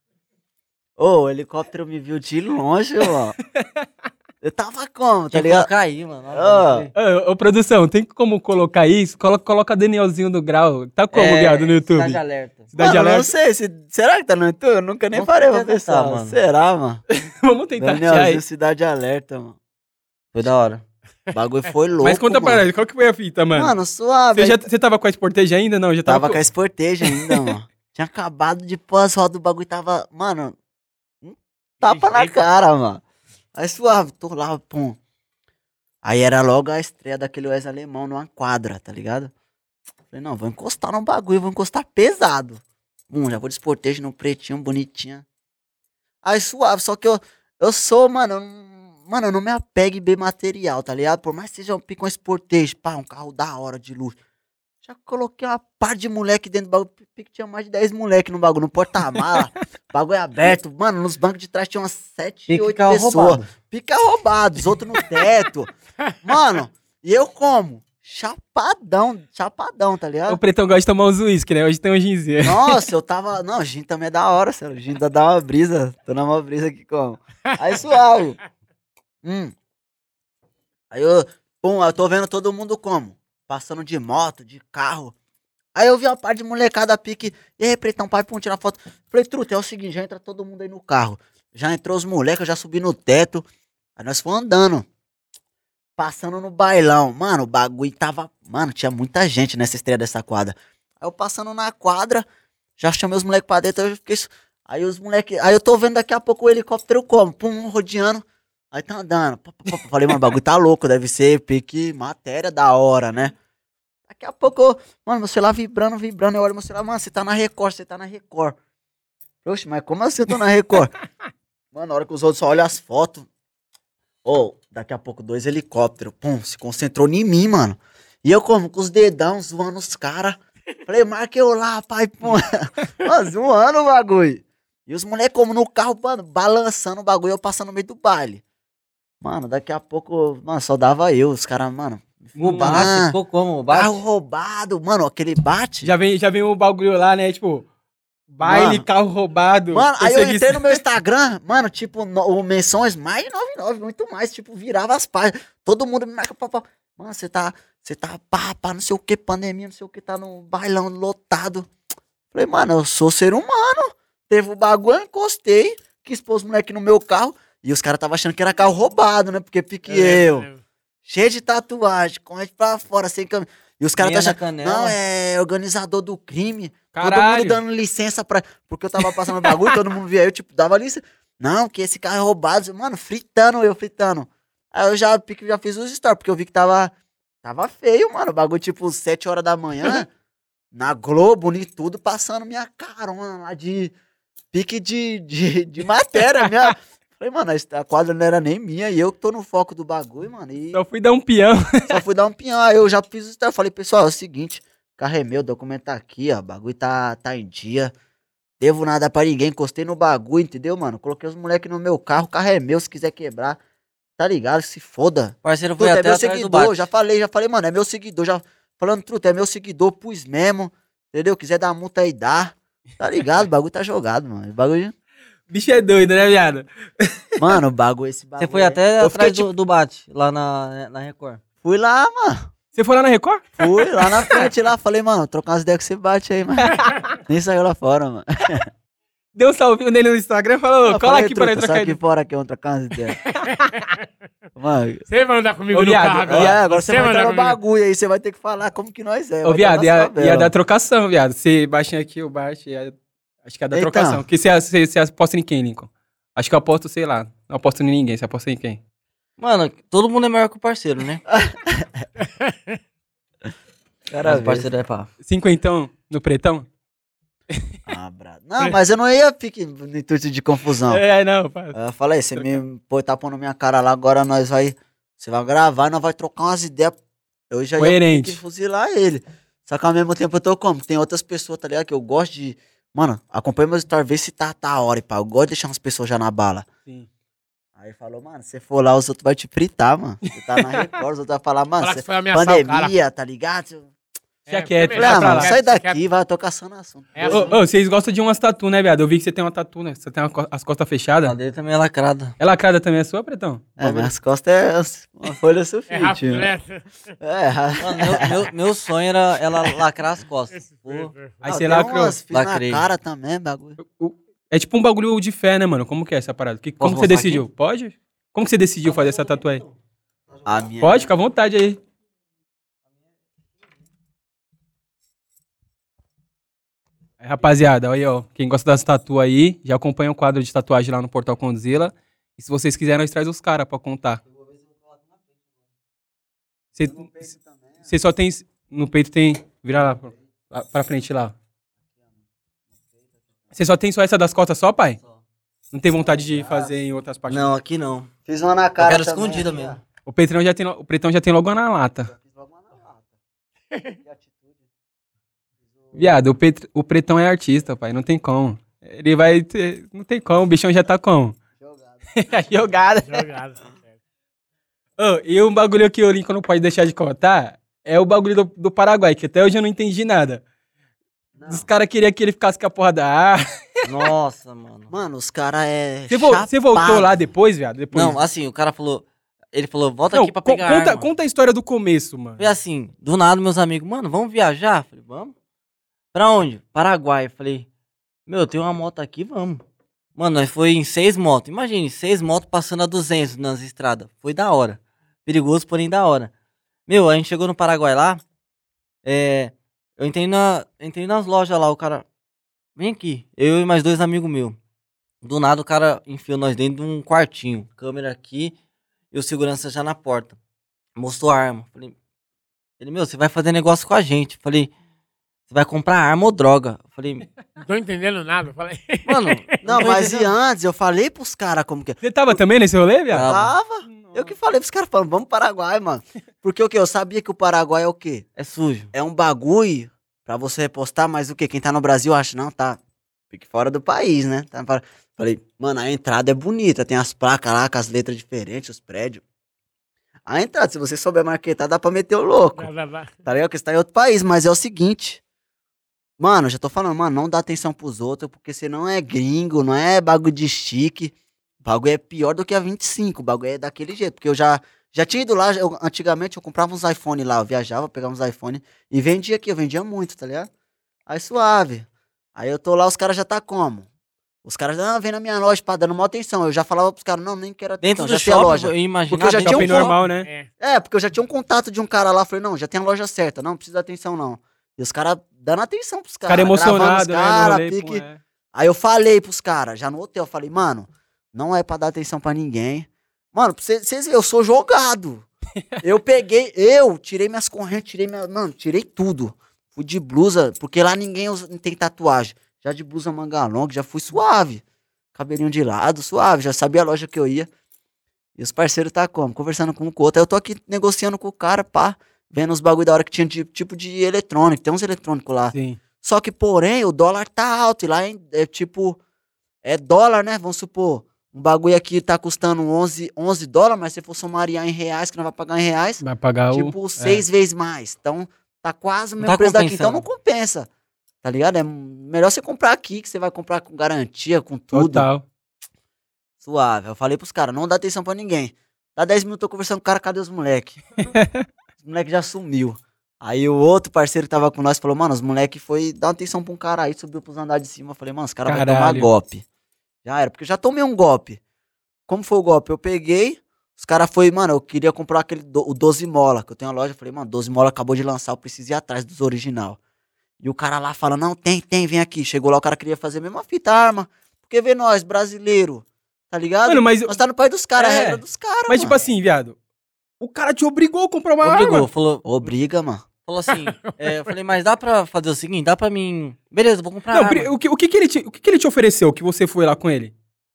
Ô, o helicóptero me viu de longe, mano. Eu tava como, tá ligado? colocar aí, mano. Ô, ô, produção, tem como colocar isso? Coloca, coloca Danielzinho do Grau. Tá como, É, viado, no YouTube? Cidade alerta. Cidade Mano, não Alerta. sei, se, será que tá no YouTube? Eu nunca nem Com parei pra pensar, mano. Será, mano? Vamos tentar achar Danielzinho, aí. Cidade Alerta, mano. Foi da hora. O bagulho foi louco, Mas conta pra nós, qual que foi a fita, mano? Mano, suave. você, já, você tava com a Sportage ainda? Não, já tava, Tava com- com a Sportage ainda, mano. Tinha acabado de pôr as rodas do bagulho, tava, mano, um tapa na cara, mano. Aí suave, tô lá, pum. Aí era logo a estreia daquele Wes alemão numa quadra, tá ligado? Falei, não, vou encostar no bagulho, vou encostar pesado. Hum, já vou de no pretinho, bonitinho. Aí suave, só que eu, eu sou, mano, mano, eu não me apego em bem material, tá ligado? Por mais que seja um pico um Sportage, pá, um carro da hora de luxo. Já coloquei uma par de moleque dentro do bagulho. Pique tinha mais de 10 moleque no bagulho, no porta-mala. bagulho aberto. Mano, nos bancos de trás tinha umas 7, Pique 8 carro pessoas. roubado. Pica roubado, os outros no teto. Mano, e eu como? Chapadão, chapadão, tá ligado? O pretão gosta de tomar uns uísque, né? Hoje tem um ginzinho. Nossa, eu tava. Não, gin também é da hora, sério. Gin dá dá uma brisa. Tô numa brisa aqui como. Aí suave. Hum. Aí eu. Pum, eu tô vendo todo mundo como? Passando de moto, de carro. Aí eu vi uma parte de molecada pique. E aí, pretão, pai, pum, tirar foto. Falei, truta, é o seguinte, já entra todo mundo aí no carro. Já entrou os moleques, eu já subi no teto. Aí nós fomos andando. Passando no bailão. Mano, o bagulho tava. Mano, tinha muita gente nessa estreia dessa quadra. Aí eu passando na quadra, já chamei os moleques pra dentro, eu fiquei. Aí os moleques. Aí eu tô vendo daqui a pouco o helicóptero como? Pum, rodeando. Aí tá andando. Falei, mano, o bagulho tá louco, deve ser pique matéria da hora, né? Daqui a pouco, eu- mano, meu celular vibrando, vibrando. Eu olho meu celular, mano, você tá na Record, você tá na Record. Oxe, mas como assim eu tô na Record? mano, na hora que os outros só olham as fotos. Ô, daqui a pouco dois helicópteros, pum, se concentrou em mim, mano. E eu como, com os dedão, zoando os caras. Falei, marca eu lá, pai, pum. Mano, zoando o bagulho. E os moleques como no carro, mano, balançando o bagulho, eu passando no meio do baile. Mano, daqui a pouco, mano, só dava eu, os caras, mano. O bate, Ah, ficou como? O bate? Carro roubado, mano, aquele bate. Já vem, já vem o bagulho lá, né? Tipo, baile, Mano. carro roubado. Mano, aí eu entrei no meu Instagram, mano, tipo, no, o menções mais de 99, muito mais, tipo, virava as páginas. Todo mundo me marca, pá, pá. Mano, você tá, você tá, pá, pá, não sei o que, pandemia, não sei o que, tá no bailão lotado. Falei, mano, eu sou ser humano. Teve o bagulho, eu encostei, quis pôr os moleques no meu carro, e os caras tava achando que era carro roubado, né, porque pique eu. Cheio de tatuagem, corrente pra fora, sem câmera. E os caras tá achando, canela. não, é organizador do crime. Todo Caralho. mundo dando licença pra. Porque eu tava passando o bagulho, todo mundo via eu, tipo, dava licença. Não, que esse carro é roubado. Mano, fritando eu, fritando. Aí eu já, já fiz os stories, porque eu vi que tava. Tava feio, mano. O bagulho, tipo, 7 horas da manhã, na Globo, e tudo, passando minha carona lá de. Pique de, de, de matéria. Minha... Falei, mano, a quadra não era nem minha, e eu que tô no foco do bagulho, mano. E Só fui dar um peão. só fui dar um pinhão. Aí eu já fiz o story. Falei, pessoal, é o seguinte: carro é meu, documento tá aqui, ó. O bagulho tá, tá em dia. Devo nada pra ninguém. Encostei no bagulho, entendeu, mano? Coloquei os moleques no meu carro. O carro é meu, se quiser quebrar. Tá ligado? Se foda. Parceiro foi Truta, é até meu atrás do seguidor. Já falei, já falei, mano, é meu seguidor. Já falando, truta, é meu seguidor, pus mesmo. Entendeu? Quiser dar multa aí, dá. Tá ligado? O bagulho tá jogado, mano. O bagulho. Bicho é doido, né, viado? Mano, o bagulho, esse bagulho. Você foi até eu atrás fiquei, do, do bate, lá na, na Record. Fui lá, mano. Você foi lá na Record? Fui lá na frente, lá, falei, mano, trocar umas ideias que você bate aí, mano. Nem saiu lá fora, mano. Deu um salvinho nele no Instagram e falou, Eu cola aqui truta, trocar Sai ideia. aqui fora que vamos trocar umas ideias. mano, Você vai andar comigo Ô, no viado, carro e agora. agora você vai andar entrar no bagulho aí, você vai ter que falar como que nós é. Ô, vai viado, ia, ia dar trocação, viado. Você baixinho aqui, o baixo, ia- acho que ia dar Então. trocação. Porque você, você, você aposta em quem, Lincoln? Acho que eu aposto, sei lá. Não aposto em ninguém, você aposta em quem? Mano, todo mundo é maior que o parceiro, né? Cara, o parceiro é pá. Cinquentão no pretão? Ah, brado. Não, mas eu não ia ficar no intuito de confusão. É, não, pá. Eu falei, você me pôs tapão na minha cara lá, agora nós vai. Você vai gravar, nós vai trocar umas ideias. Eu já ia ter Coerente. que fuzilar ele. Só que ao mesmo tempo eu tô como? Tem outras pessoas, tá ligado? Que eu gosto de. Mano, acompanha meus stories, vê se tá, tá a hora, e pá. Eu gosto de deixar umas pessoas já na bala. Sim. Aí falou, mano, se for lá, os outros vai te fritar, mano. Você tá na Record, os outros vão falar, mano, Falar que você o cara. pandemia, tá ligado? Também, Falei, deixa ah, pra mano, lá. sai daqui, vai, eu tô caçando assunto. É, Ô, ô, vocês gostam de umas tatu, né, viado? Eu vi que você tem uma tatu, né? Você tem uma co- as costas A fechadas. dele também é lacrada. É lacrada também, é sua, Pretão? É, minhas costas é uma folha É sulfite. rápido, né? É, ra- Mano, meu, meu, meu sonho era ela lacrar as costas. Pô, Aí você tem lacrou. umas, Fiz Lacrei. na cara também, bagulho. É tipo um bagulho de fé, né, mano? Como que é essa parada? Que, como que você mostrar decidiu? Pode? Como que você decidiu fazer essa tatu aí? A minha. Pode, fica à vontade aí. Rapaziada, aí, ó. Quem gosta das tatu aí, já acompanha o quadro de tatuagem lá no Portal Condzilla. E se vocês quiserem, nós traz os caras pra contar. Você- Você só tem. No peito tem. Vira lá, pra- lá pra frente lá. Você só tem só essa das costas só, pai? Não tem vontade de fazer em outras partes? Não, aqui não. Fiz uma na Eu cara. quero também, escondida mesmo. O Pretão já tem, o Pretão já tem logo na lata. ó. Fiz logo uma na lata. Viado, o, Pet- o Pretão é artista, pai. Não tem como. Ele vai ter. Não tem como. O bichão já tá como? Jogado. Jogada. Jogado. Ô, e um bagulho que o Lincoln não pode deixar de contar é o bagulho do, do Paraguai, que até hoje eu não entendi nada. Não. Os caras queriam que ele ficasse com a porra da ar. Nossa, mano. Mano, os caras é. Você, você voltou lá depois, viado? Depois. Não, assim, o cara falou. Ele falou, volta Não, aqui pra pegar conta, arma. conta a história do começo, mano. Foi assim, do nada, meus amigos, mano, vamos viajar? Falei, vamos. Pra onde? Paraguai. Falei, meu, tem uma moto aqui, vamos. Mano, nós foi em seis motos. Imagine, seis motos passando a 200 nas estradas. Foi da hora. Perigoso, porém da hora. Meu, a gente chegou no Paraguai lá. É, eu entrei, na, entrei nas lojas lá, o cara. Vem aqui. Eu e mais dois amigos meus. Do nada o cara enfiou nós dentro de um quartinho. Câmera aqui e o segurança já na porta. Mostrou a arma. Falei, ele, meu, você vai fazer negócio com a gente. Falei, você vai comprar arma ou droga? Falei, Não tô entendendo nada. Falei. mano. Não, mas e antes? Eu falei pros caras como que. é. Você tava também nesse rolê, viado? Tava. Tava. Eu que falei pros caras, falando, vamos pro Paraguai, mano. Porque o que? Eu sabia que o Paraguai é o quê? É sujo. É um bagulho pra você repostar, mas o quê? Quem tá no Brasil acha, não, tá. Fique fora do país, né? Tá fora. Falei, mano, a entrada é bonita, tem as placas lá com as letras diferentes, os prédios. A entrada, se você souber marketar, dá pra meter o louco. Tá ligado? Que você tá em outro país, mas é o seguinte. Mano, já tô falando, mano, não dá atenção pros outros, porque você não é gringo, não é bagulho de chique. O bagulho é pior do que a 25, o bagulho é daquele jeito. Porque eu já, já tinha ido lá, eu- antigamente eu comprava uns iPhone lá, eu viajava, pegava uns iPhone e vendia aqui, eu vendia muito, tá ligado? Aí suave. Aí eu tô lá, os caras já tá como? Os caras, ah, vem na minha loja, pá, dando uma atenção. Eu já falava pros caras, não, nem quero Dentro atenção, do já tem a shopping, loja. eu imagino. Porque eu já tinha um normal, né? É. É, porque eu já tinha um contato de um cara lá, falei, não, já tem a loja certa, não precisa de atenção não. E os caras dando atenção pros Os caras caras. gravando os né? cara, rolê, pique. pô, é. Aí eu falei pros caras, já no hotel, eu falei, mano, não é pra dar atenção pra ninguém. Mano, pra vocês verem, eu sou jogado. eu peguei, eu tirei minhas correntes, tirei minha. Mano, tirei tudo. Fui de blusa, porque lá ninguém usa- tem tatuagem. Já de blusa manga longa, já fui suave. Cabelinho de lado, suave, já sabia a loja que eu ia. E os parceiros tá como? Conversando com um com o outro. Aí eu tô aqui negociando com o cara, pá, vendo os bagulho da hora que tinha de tipo de eletrônico. Tem uns eletrônicos lá. Sim. Só que, porém, o dólar tá alto. E lá é, é tipo. É dólar, né? Vamos supor. Um bagulho aqui tá custando 11, 11 dólares, mas se for somariar em reais, que não vai pagar em reais, Vai pagar o. tipo, seis vezes mais. Então, tá quase o mesmo tá preço daqui. Então, não compensa. Tá ligado? É melhor você comprar aqui, que você vai comprar com garantia, com tudo. Total. Suave. Eu falei pros caras, não dá atenção pra ninguém. Dá 10 minutos, eu tô conversando com o cara, cadê os moleque? Os moleque já sumiu. Aí o outro parceiro que tava com nós falou, mano, os moleque foi dar atenção pra um cara aí, subiu pros andares de cima. Eu falei, mano, os caras vão tomar golpe. Já era, porque eu já tomei um golpe. Como foi o golpe? Eu peguei, os caras foi, mano, eu queria comprar aquele, do- o 12 mola, que eu tenho uma loja. Eu falei, mano, 12 mola acabou de lançar, eu preciso ir atrás dos original. E o cara lá fala, não, tem, tem, vem aqui. Chegou lá, o cara queria fazer a mesma fita, arma. Porque vê nós, brasileiro, tá ligado? Mano, mas, Nós tá no país dos caras, É. a regra dos caras, mas tipo mano. assim, viado. O cara te obrigou a comprar uma Obrigou, arma. falou, Obriga, mano. falou assim. é, eu falei, mas dá pra fazer o seguinte, dá pra mim. Beleza, vou comprar. Não, arma. o que, o, que, que, ele te, o que, que ele te ofereceu que você foi lá com ele?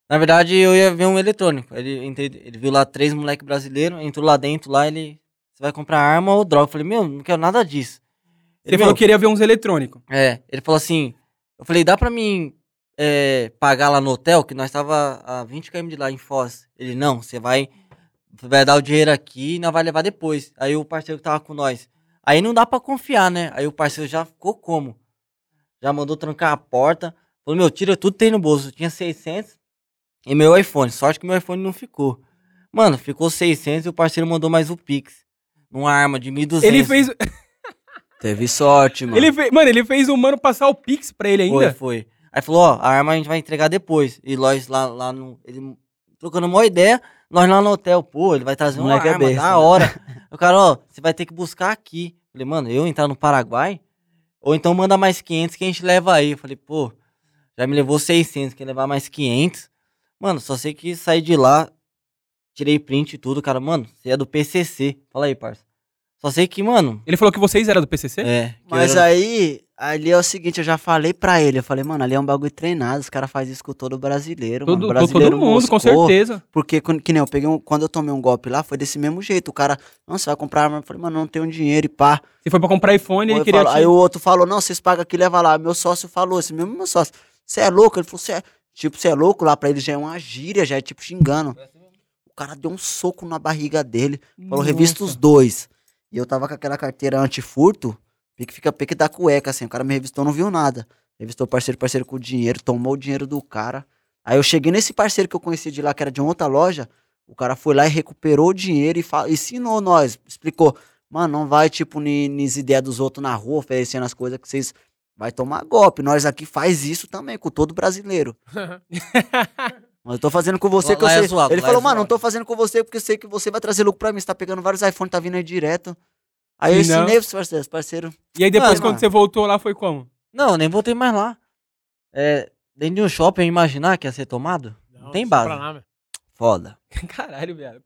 Na verdade, eu ia ver um eletrônico. Ele, ele viu lá três moleque brasileiros, entrou lá dentro, lá ele. Você vai comprar arma ou droga? Eu falei, meu, não quero nada disso. Ele Ele, falou meu, que queria ver uns eletrônicos. É, ele falou assim. Eu falei, dá pra mim é, pagar lá no hotel, que nós tava a 20 km de lá em Foz. Ele, não, você vai. Vai dar o dinheiro aqui e nós vai levar depois. Aí o parceiro que tava com nós. Aí não dá pra confiar, né? Aí o parceiro já ficou como? Já mandou trancar a porta. Falou, meu, tira tudo que tem no bolso. Eu tinha 600 e meu iPhone. Sorte que meu iPhone não ficou. Mano, ficou 600 e o parceiro mandou mais o Pix. Numa arma de 1.200. Ele fez, Teve sorte, mano. ele fez. Mano, ele fez o mano passar o Pix pra ele Foi, ainda. foi. Aí falou, ó, a arma a gente vai entregar depois. E nós lá, lá no. Ele trocando uma ideia, nós lá no hotel, pô, ele vai trazer uma Moleque é arma besta, da né? hora. o cara, ó, você vai ter que buscar aqui. Falei, mano, eu entrar no Paraguai? Ou então manda mais 500 que a gente leva aí. Eu falei, pô, já me levou 600, quer levar mais 500? Mano, só sei que saí de lá, tirei print e tudo, cara, mano, você é do PCC. Fala aí, parça. Só sei que, mano, Ele falou que vocês eram do PCC? é. Mas era- aí, ali é o seguinte, eu já falei pra ele, eu falei, mano, ali é um bagulho treinado, os caras fazem isso com todo brasileiro, todo, mano. Brasileiro todo mundo, com moscou, certeza. Porque, que nem eu peguei um, quando eu tomei um golpe lá, foi desse mesmo jeito, o cara, não, você vai comprar arma, eu falei, mano, não tenho dinheiro e pá. Você foi pra comprar iPhone e ele queria falou- aí o outro falou, não, vocês pagam aqui, leva lá. Meu sócio falou, esse mesmo meu sócio, você é louco? Ele falou, você é, tipo, você é louco? Lá pra ele já é uma gíria, já é tipo xingando. O cara deu um soco na barriga dele, falou, revista os dois. E eu tava com aquela carteira antifurto, pique fica pique da cueca, assim, o cara me revistou, não viu nada. Revistou parceiro, parceiro com o dinheiro, tomou o dinheiro do cara. Aí eu cheguei nesse parceiro que eu conheci de lá, que era de outra loja, o cara foi lá e recuperou o dinheiro e fa- ensinou nós, explicou. Mano, não vai, tipo, nas ideias dos outros na rua, oferecendo as coisas que vocês vai tomar golpe. Nós aqui faz isso também, com todo brasileiro. Mas eu tô fazendo com você Lá- que eu é sei. zoado, Ele lá é falou, mano, não zoado." tô fazendo com você porque eu sei que você vai trazer lucro pra mim. Você tá pegando vários iPhones, tá vindo aí direto. Aí eu não. ensinei pros parceiros, parceiro. E aí depois, Mano, quando mano. você voltou lá, foi como? Não, eu nem voltei mais lá. É, dentro de um shopping, eu imaginar que ia ser tomado? Não tem base. pra lá, meu. Foda. Caralho, viado.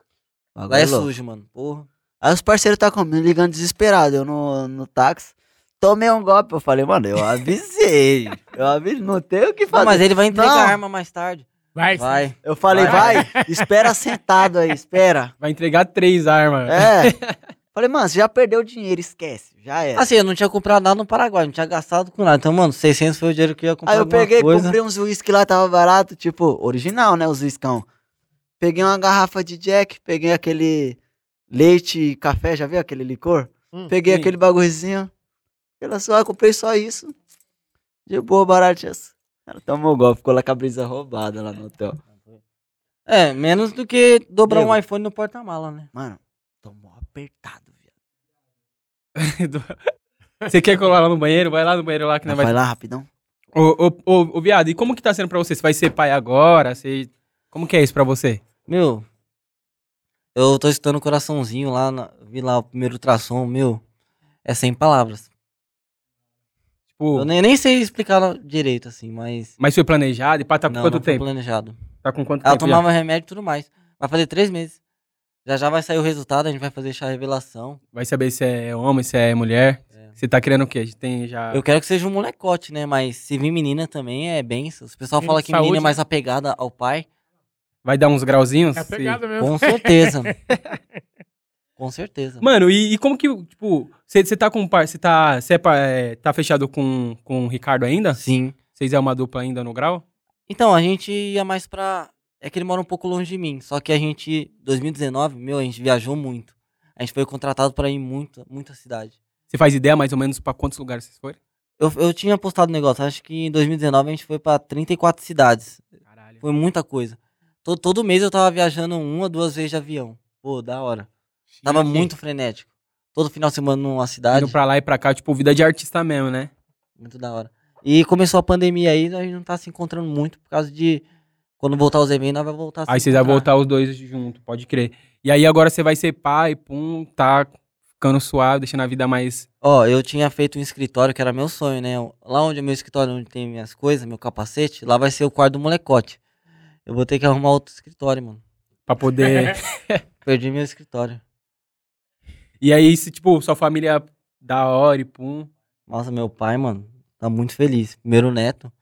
Bagulho Lá é louco. sujo, mano. Porra. Aí os parceiros tá comigo, me ligando desesperado. Eu no, no táxi. Tomei um golpe. Eu falei, mano, eu avisei. eu avisei, não tem o que Não, fazer. mas ele vai entregar Não. a arma mais tarde. Vai, Vai. Eu falei, Vai. vai, espera sentado aí, espera. Vai entregar três armas. É. Falei, mano, você já perdeu o dinheiro, esquece. Já era. Assim, eu não tinha comprado nada no Paraguai, não tinha gastado com nada. Então, mano, 600 foi o dinheiro que eu ia comprar Aí eu peguei, coisa. comprei uns uísque lá, tava barato, tipo, original, né, os uiscão. Peguei uma garrafa de Jack, peguei aquele leite e café, já viu aquele licor? Hum, peguei sim. aquele bagulhozinho. Pela só, comprei só isso. De boa, barato. Ela tomou golpe, ficou lá com a brisa roubada lá no hotel. É, menos do que dobrar Nego. um iPhone no porta-mala, né? Mano, tomou apertado. Você quer colar lá no banheiro? Vai lá no banheiro lá que não Vai vai. lá rapidão. Ô, ô, ô, ô, viado, e como que tá sendo pra você? Você vai ser pai agora? Você... Como que é isso pra você? Meu, eu tô escutando o coraçãozinho lá, na- vi lá o primeiro ultrassom, meu, é sem palavras. Tipo, Eu nem, nem sei explicar direito, assim, mas... mas foi planejado? E pá, tá com não, quanto não tempo? planejado. Tá com quanto Ela tempo? já? tomava remédio e tudo mais. Vai fazer três meses. Já já vai sair o resultado, a gente vai fazer chá revelação. Vai saber se é homem, se é mulher. É. Você tá querendo o quê? Tem já. Eu quero que seja um molecote, né? Mas se vir menina também é benção. O pessoal fala que menina saúde, é mais apegada ao pai. Vai dar uns grauzinhos? É Se- pegada mesmo. Com certeza. Com certeza. Mano, e, e como que, tipo, você tá com um par. Você tá, cê é é, tá fechado com, com o Ricardo ainda? Sim. Vocês é uma dupla ainda no grau? Então, a gente ia mais pra. É que ele mora um pouco longe de mim. Só que a gente, 2019, meu, a gente viajou muito. A gente foi contratado pra ir em muita, muita cidade. Você faz ideia mais ou menos pra quantos lugares vocês foram? Eu, eu tinha postado um negócio, acho que em 2019 a gente foi pra 34 cidades. Caralho. Foi muita coisa. Todo, todo mês eu tava viajando uma, duas vezes de avião. Pô, da hora. Tava muito frenético. todo final de semana numa cidade. Indo pra lá e pra cá, tipo, vida de artista mesmo, né? Muito da hora. E começou a pandemia aí, a gente não tá se encontrando muito por causa de. Quando voltar os eventos, nós vai voltar a se Aí vocês vão voltar os dois juntos, pode crer. E aí agora você vai ser pai, pum, tá ficando suave, deixando a vida mais. Ó, eu tinha feito um escritório que era meu sonho, né? Lá onde é meu escritório, onde tem minhas coisas, meu capacete, lá vai ser o quarto do molecote. Eu vou ter que arrumar outro escritório, mano. Pra poder. Perdi meu escritório. e aí, se, tipo, sua família da hora e pum. Nossa, meu pai, mano, tá muito feliz. Primeiro neto.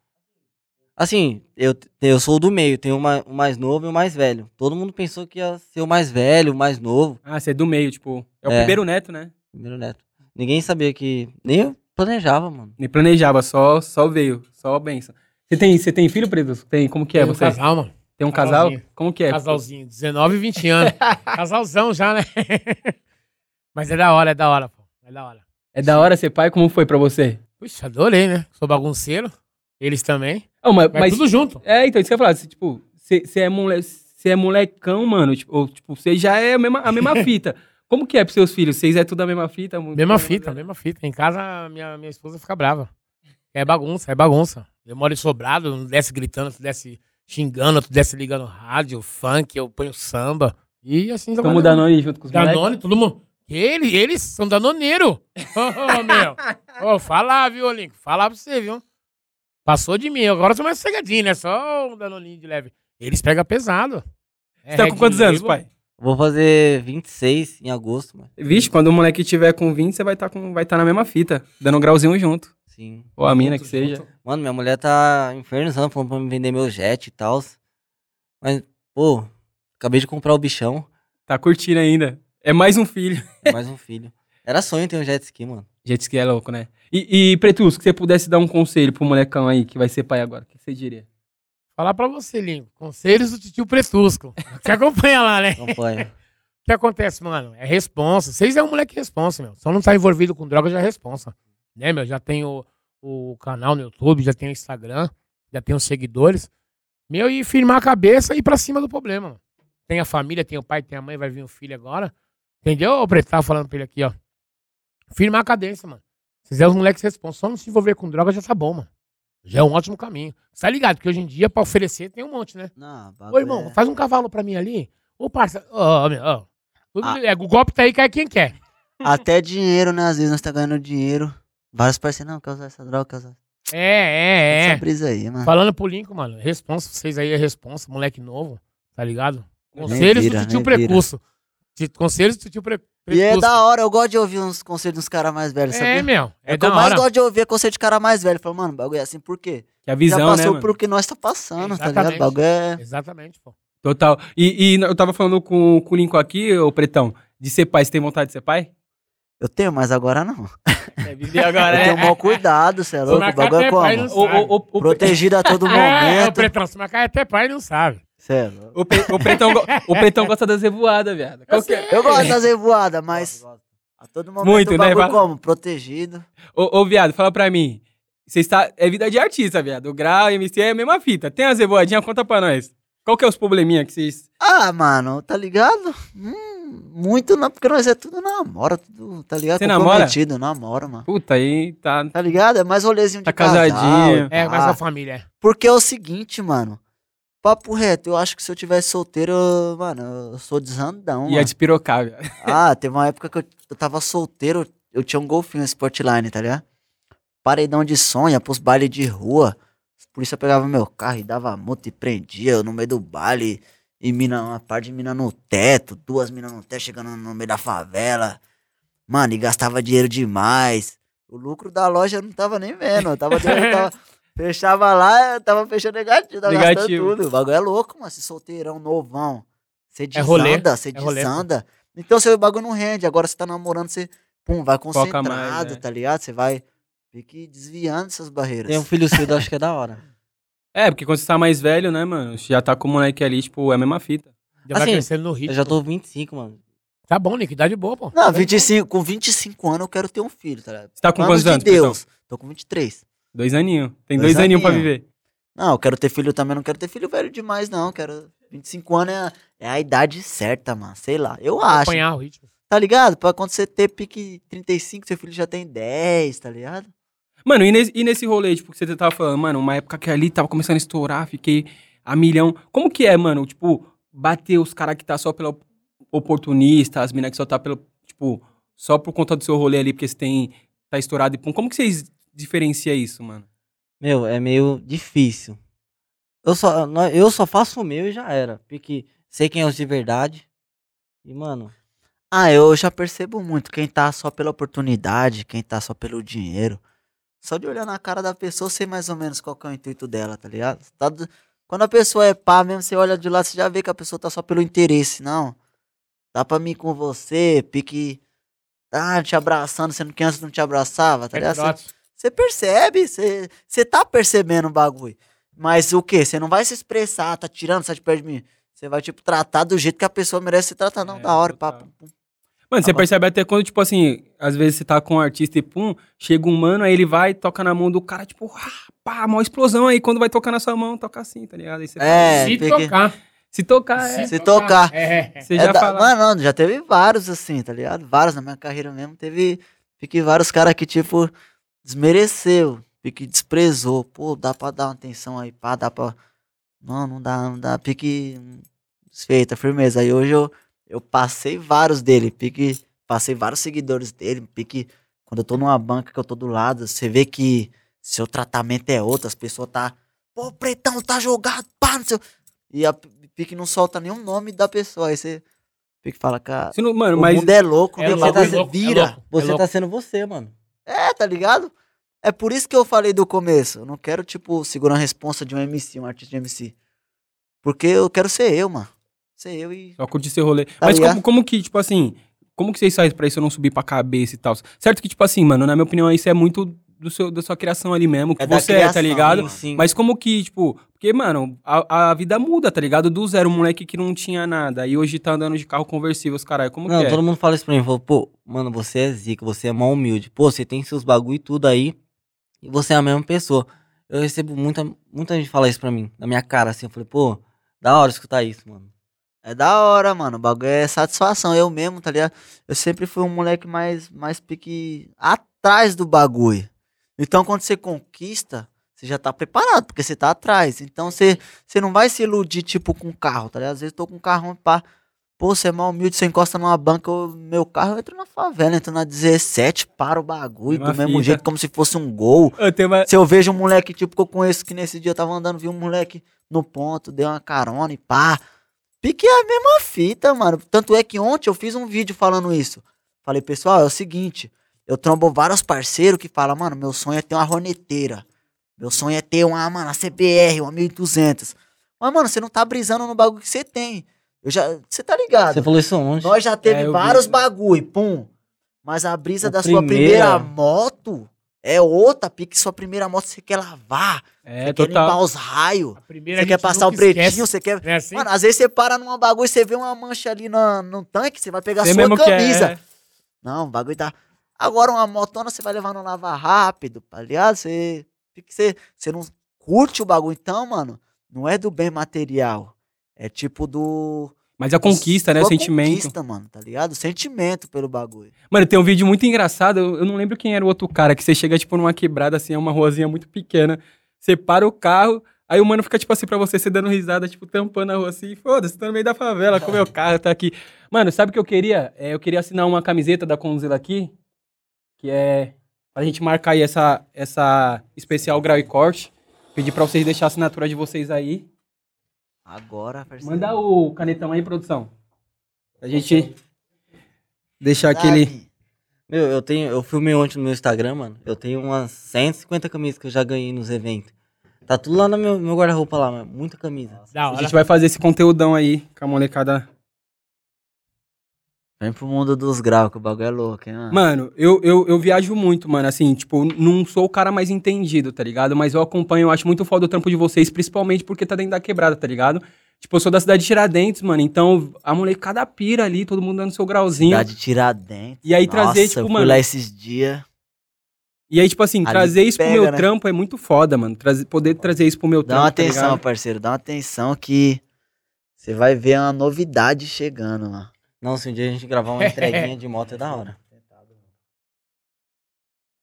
Assim, eu, eu sou o do meio, tenho uma- o mais novo e o mais velho. Todo mundo pensou que ia ser o mais velho, o mais novo. Ah, você é do meio, tipo. É o É. primeiro neto, né? Primeiro neto. Ninguém sabia que. Nem eu planejava, mano. Nem planejava, só, só veio. Só a benção. Você tem, você tem filho, Preto? Tem, como que é Tem um você? casal, mano. Tem um casal? casalzinho. Como que é? Casalzinho, 19 e 20 anos. Casalzão já, né? Mas é da hora, é da hora, pô. É da hora. É da hora ser pai? Como foi pra você? Puxa, adorei, né? Sou bagunceiro. Eles também. Ah, mas, Mas, mas- tudo junto. É, então, isso que eu ia falar. Tipo, você é, mole, é molecão, mano. Tipo, ou, tipo, você já é a mesma, a mesma fita. Como que é pros seus filhos? Vocês é tudo a mesma fita? Mesma fita, mesma fita. Em casa, minha, minha esposa fica brava. É bagunça, é bagunça. Eu moro em sobrado, não desce gritando, tu desce xingando, tu desce ligando rádio, funk, eu ponho samba. E assim Tamo Então dando aí junto com os. Danone, todo mundo. Ele, eles são danoneiro. Ô, meu. Ô, fala, viu, Olinco? Falar pra você, viu? Passou de mim. Agora eu sou mais cegadinho, né? Só um danoninho de leve. Eles pegam pesado. É Você tá com Red quantos anos, pai? Vou fazer 26 em agosto, mano. Vixe, quando o moleque tiver com 20, você vai estar tá com, vai tá na mesma fita. Dando um grauzinho junto. Sim. Ou a mina Junto, que seja. junto. Mano, minha mulher tá infernizando, falando pra me vender meu jet e tal. Mas, pô, acabei de comprar o bichão. Tá curtindo ainda. É mais um filho. Mais um filho. Era sonho ter um jet ski, mano. Gente, que é louco, né? E, e Pretus, que você pudesse dar um conselho pro molecão aí que vai ser pai agora, o que você diria? Falar pra você, Lingo. Conselhos do tio Pretusco. Te acompanha lá, né? Acompanha. O que acontece, mano? É responsa. Vocês é um moleque responsa, meu. Só não tá envolvido com droga já é responsa. Né, meu? Já tem o, o canal no YouTube, já tem o Instagram, já tem os seguidores. Meu, e firmar a cabeça e ir pra cima do problema, mano. Tem a família, tem o pai, tem a mãe, vai vir o filho agora. Entendeu? O Preto tava falando pra ele aqui, ó. Firmar a cadência, mano. Vocês é os moleques responsa. Só não se envolver com droga já tá bom, mano. Já é um ótimo caminho. Você tá ligado? Porque hoje em dia, pra oferecer, tem um monte, né? Não, Ô, irmão, faz um cavalo pra mim ali. Ô, parça. Ô, meu, ó. Tudo Ah. é, o golpe tá aí, cai quem quer. Até dinheiro, né? Às vezes nós tá ganhando dinheiro. Vários parceiros, não, quer usar essa droga, quer usar É, é, essa é. brisa aí, mano. Falando pro Lincoln, mano. Responsa, vocês aí é responsa, moleque novo, tá ligado? Conselhos do tio. Precurso. Conselhos do tio Pre- E é da hora, eu gosto de ouvir uns conselhos dos caras mais velhos, É, sabia? meu. É, É da eu mais hora. gosto de ouvir é conselho de cara mais velho. Fala, mano, o bagulho é assim, por quê? Que a visão, Já né, passou mano? por o que nós tá passando, tá ligado? Exatamente. O bagulho é... Exatamente, pô. Total. E, e eu tava falando com, com o Lincoln aqui, ô Pretão, de ser pai. Você tem vontade de ser pai? Eu tenho, mas agora não. É, viver agora, Eu tenho mau cuidado, cê é louco. O bagulho é pai, como? O, sabe. o, o, o, Protegido a todo É, é, o momento. Pretão, se marcar até pai, não sabe. Cê é louco. o, Pre- o Pretão, o Pretão gosta das revoadas, viado. É? Eu gosto das revoadas, mas a todo momento Muito, o né, como? Protegido. Ô, ô, viado, fala pra mim. Você está. É vida de artista, viado. O grau, MC é a mesma fita. Tem as revoadinhas? Conta pra nós. Qual que é os probleminha que vocês. Ah, mano, tá ligado? Hum, muito não, porque nós é tudo namora, tudo, tá ligado? Você namora? Comprometido, namora, mano. Puta, aí tá. Tá ligado? É mais rolezinho de Tá casal, casadinho. É, pá. mas a família, é. Porque é o seguinte, mano. Papo reto, eu acho que se eu tivesse solteiro, eu- mano, eu sou desandão. Ia mano. despirocar, viado. Ah, teve uma época que eu, eu tava solteiro, eu tinha um golfinho Sportline, tá ligado? Paredão de som, ia pros bailes de rua. A polícia pegava meu carro e dava multa e prendia eu no meio do baile. E mina, uma parte de mina no teto, duas minas no teto chegando no meio da favela. Mano, e gastava dinheiro demais. O lucro da loja eu não tava nem vendo. Eu tava, eu tava fechava lá, eu tava fechando negativo, tava Negativo. gastando tudo. O bagulho é louco, mano. Esse solteirão novão. Você É rolê, desanda, você é desanda. Então seu bagulho não rende. Agora você tá namorando, você pum, vai mais, concentrado, é. tá ligado? Você vai fique desviando essas barreiras. Tem um filho cedo, acho que é da hora. É, porque quando você tá mais velho, né, mano? Você já tá com o moleque ali, tipo, é a mesma fita. Já vai Assim, crescendo no ritmo. Eu já tô 25, mano. Tá bom, Nick, idade boa, pô. Não, 25, com 25 anos eu quero ter um filho, tá ligado? Você tá com quantos anos? Deus. Tô com 23. Dois aninhos. Tem Dois dois, aninhos pra viver. Não, eu quero ter filho também, não quero ter filho velho demais, não. Quero. 25 anos é, a- é a idade certa, mano. Sei lá. Eu acho. Acompanhar o ritmo. Tá ligado? Pra quando você ter pique 35, seu filho já tem 10, tá ligado? Mano, e nesse, e nesse rolê, tipo, que você tava falando, mano, uma época que ali tava começando a estourar, fiquei a milhão. Como que é, mano, tipo, bater os caras que tá só pela oportunista, as minas que só tá pelo, tipo, só por conta do seu rolê ali, porque você tem, tá estourado e pum. Como que vocês diferenciam isso, mano? Meu, é meio difícil. Eu só, eu só faço o meu e já era. Porque sei quem é os de verdade. E, mano, Ah, eu já percebo muito quem tá só pela oportunidade, quem tá só pelo dinheiro. Só de olhar na cara da pessoa, eu sei mais ou menos qual que é o intuito dela, tá ligado? Tá do- Quando a pessoa é pá mesmo, você olha de lado, você já vê que a pessoa tá só pelo interesse, não. Dá pra mim com você, pique. Ah, te abraçando, sendo que antes não te abraçava, tá ligado? Você- Petrotes. Você percebe, você, você tá percebendo o bagulho. Mas o quê? Você não vai se expressar, tá tirando, sai de perto de mim. Você vai, tipo, tratar do jeito que a pessoa merece ser tratada. Não, É, da hora, total. pá. pum, pum. Mano, você bom. percebe até quando, tipo assim, às vezes você tá com um artista e pum, chega um mano, aí ele vai, toca na mão do cara, tipo, ah, pá, mó explosão aí. Quando vai tocar na sua mão, toca assim, tá ligado? Aí você É, Se porque- tocar. Se tocar, é. Se tocar. É. Você É já da- fala. Mano, não, já teve vários assim, tá ligado? Vários na minha carreira mesmo. Teve pique vários caras que, tipo, desmereceu, pique desprezou. Pô, dá pra dar uma atenção aí, pá, dá pra. Não, não dá, não dá. Pique desfeita, firmeza. Aí hoje eu, eu passei vários dele, pique. Passei vários seguidores dele, pique. Quando eu tô numa banca que eu tô do lado, você vê que seu tratamento é outro, as pessoas tá. Pô, pretão, tá jogado, pá, não sei. E a pique não solta nenhum nome da pessoa. Aí você pique fala, cara. Não- mano, O mas. mundo é louco, É meu louco, bagulho é louco, é vira. louco. você louco. tá sendo você, mano. É, tá ligado? É por isso que eu falei do começo. Eu não quero, tipo, segurar a responsa de um MC, um artista de MC. Porque eu quero ser eu, mano. Ser eu e. Só curtir seu rolê. Tá Mas como, como que, tipo assim, como que vocês fazem pra isso não subir pra cabeça e tal? Certo que, tipo assim, mano, na minha opinião, isso é muito do seu, da sua criação ali mesmo, que É da você é, tá criação, ligado? Sim. Mas como que, tipo, porque, mano, a, a vida muda, tá ligado? Do zero, um moleque que não tinha nada, e hoje tá andando de carro conversível, os caralho, como Não, que é? todo mundo fala isso pra mim. Falou, pô, mano, você é zica, você é mó humilde. Pô, você tem seus bagulho e tudo aí. E você é a mesma pessoa. Eu recebo muita, muita gente falar isso pra mim, na minha cara, assim. Eu falei, pô, da hora escutar isso, mano. É da hora, mano. O bagulho é satisfação. Eu mesmo, tá ligado? Eu sempre fui um moleque mais, mais pique atrás do bagulho. Então, quando você conquista, você já tá preparado, porque você tá atrás. Então, você, você não vai se iludir, tipo, com carro, tá ligado? Às vezes eu tô com um carrão, pá. Pô, você é mal humilde, você encosta numa banca, o meu carro eu entro na favela, entro na 17, para o bagulho, do mesmo fita. jeito, como se fosse um gol. Eu uma... Se eu vejo um moleque, tipo, que eu conheço, que nesse dia eu tava andando, vi um moleque no ponto, deu uma carona e pá. Pique é a mesma fita, mano. Tanto é que ontem eu fiz um vídeo falando isso. Falei, pessoal, é o seguinte, eu trombo vários parceiros que falam, mano, meu sonho é ter uma roneteira. Meu sonho é ter uma, mano, a CBR, uma 1200. Mas, mano, você não tá brisando no bagulho que você tem. Eu já, você tá ligado? Você falou isso onde? Nós já teve É, eu vi. vários bagulho, pum. Mas a brisa A da sua primeira- primeira moto é outra, pique sua primeira moto você quer lavar, É, você quer limpar total. os raios, primeira você quer passar o pretinho, esquece. você quer... É assim? Mano, às vezes você para numa bagulho e você vê uma mancha ali na, no tanque, você vai pegar a Você sua que camisa. é... Não, o bagulho tá... Agora uma motona você vai levar no lava rápido, tá ligado? Você, você, você não curte o bagulho. Então, mano, não é do bem material. É tipo do... Mas a conquista, né? O sua sentimento. Conquista, mano, tá ligado? Sentimento pelo bagulho. Mano, tem um vídeo muito engraçado, eu não lembro quem era o outro cara, que você chega, tipo, numa quebrada, assim, é uma ruazinha muito pequena, você para o carro, aí o mano fica, tipo assim, pra você, você dando risada, tipo, tampando a rua assim, foda-se, tô no meio da favela, com o meu carro, tá aqui. Mano, sabe o que eu queria? É, eu queria assinar uma camiseta da Conzilla aqui, que é pra gente marcar aí essa, essa especial grau e corte, pedir pra vocês deixar a assinatura de vocês aí. Agora, parceiro. Manda o canetão aí, produção. A gente deixar aquele... Meu, eu tenho, eu filmei ontem no meu Instagram, mano. Eu tenho umas 150 camisas que eu já ganhei nos eventos. Tá tudo lá no meu, meu guarda-roupa lá, mano. Muita camisa. Da A hora. gente vai fazer esse conteúdão aí com a molecada. Vem pro mundo dos graus, que o bagulho é louco, hein, mano? Mano, eu, eu, eu viajo muito, mano. Assim, tipo, não sou o cara mais entendido, tá ligado? Mas eu acompanho, eu acho muito foda o trampo de vocês, principalmente porque tá dentro da quebrada, tá ligado? Tipo, eu sou da cidade de Tiradentes, mano. Então, a molecada pira ali, todo mundo dando seu grauzinho. Cidade Tiradentes. E aí trazer, Nossa, tipo, eu fui mano- lá esses dias. E aí, tipo assim, Ali trazer isso pro meu né? trampo é muito foda, mano. Trazer, poder trazer isso pro meu Dá trampo. uma tá atenção, ligado? parceiro. Dá uma atenção que você vai ver uma novidade chegando, mano. Não, se um dia a gente gravar uma entreguinha de moto é da hora.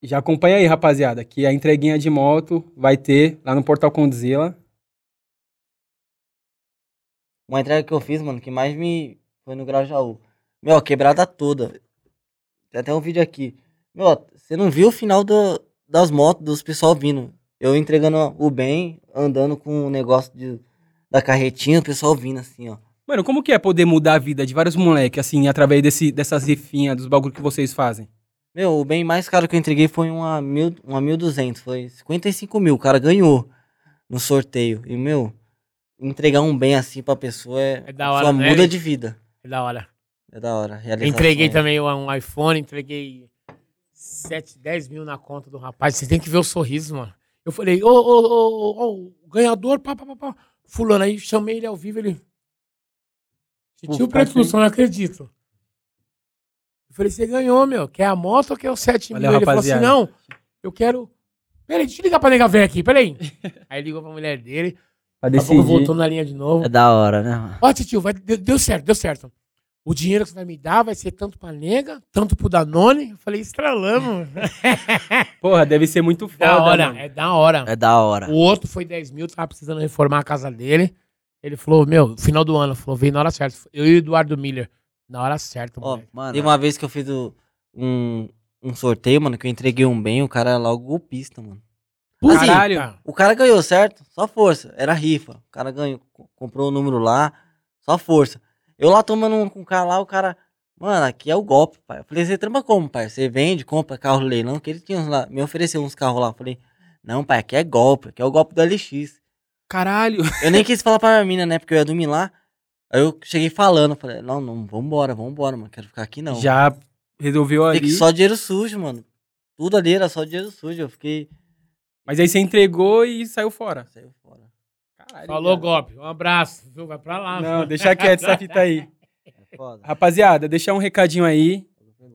Já acompanha aí, rapaziada, que a entreguinha de moto vai ter lá no Portal Condzilla. Uma entrega que eu fiz, mano, que mais me foi no Grajaú. Meu, quebrada toda. Tem até um vídeo aqui. Meu, você não viu o final do, das motos, dos pessoal vindo. Eu entregando o bem, andando com o negócio de, da carretinha, o pessoal vindo assim, ó. Mano, como que é poder mudar a vida de vários moleques, assim, através desse, dessas rifinhas, dos bagulho que vocês fazem? Meu, o bem mais caro que eu entreguei foi uma, mil, uma 1.200, foi 55 mil, o cara ganhou no sorteio. E, meu, entregar um bem assim pra pessoa é, É da hora, só né? muda de vida. É da hora. É da hora. Entreguei também um iPhone, entreguei 7, 10 mil na conta do rapaz. Você tem que ver o sorriso, mano. Eu falei, ô, ô, ô, ô, o ganhador, pá, pá, pá, pá. Fulano, aí chamei ele ao vivo, ele. Pô, Tio ficar Preto Lúcio, eu não acredito. Eu falei, você ganhou, meu. Quer a moto ou quer o 7 mil? Valeu, ele falou assim, rapaziada. não, eu quero. Peraí, deixa eu ligar pra nega velha aqui, peraí. aí ligou pra mulher dele, Pra daqui a pouco decidir. voltou na linha de novo. É da hora, né, mano? Ó, tio, vai, deu, deu certo, deu certo. O dinheiro que você vai me dar vai ser tanto pra nega, tanto pro Danone. Eu falei, estralamos. Porra, deve ser muito foda, da hora, mano. é da hora. É da hora. O outro foi 10 mil, tava precisando reformar a casa dele. Ele falou, meu, final do ano, falou, veio na hora certa. Eu e o Eduardo Miller, na hora certa, moleque. Mano, Tem uma vez que eu fiz o- um, um sorteio, mano, que eu entreguei um bem, o cara era logo golpista, mano. Puta, Caralho. O cara ganhou, certo? Só força. Era rifa. O cara ganhou, co- comprou o número lá, só força. Eu lá tomando um com o cara lá, o cara. Mano, aqui é o golpe, pai. Eu falei, você trampa como, pai? Você vende, compra carro leilão, que ele tinha uns lá, me ofereceu uns carros lá. Eu falei, não, pai, aqui é golpe, aqui é o golpe do LX. Caralho. Eu nem quis falar pra mina, né? Porque eu ia dormir lá. Aí eu cheguei falando, falei, não, não, vambora, vambora, mano. Quero ficar aqui não. Já resolveu Fiquei ali. só dinheiro sujo, mano. Tudo ali era só dinheiro sujo. Eu fiquei. Mas aí você entregou e saiu fora. Saiu fora. Caralho, Falou, viado. golpe. Um abraço. Viu? Vai pra lá. Não, deixa quieto essa fita aí. É foda. Rapaziada, deixar um recadinho aí.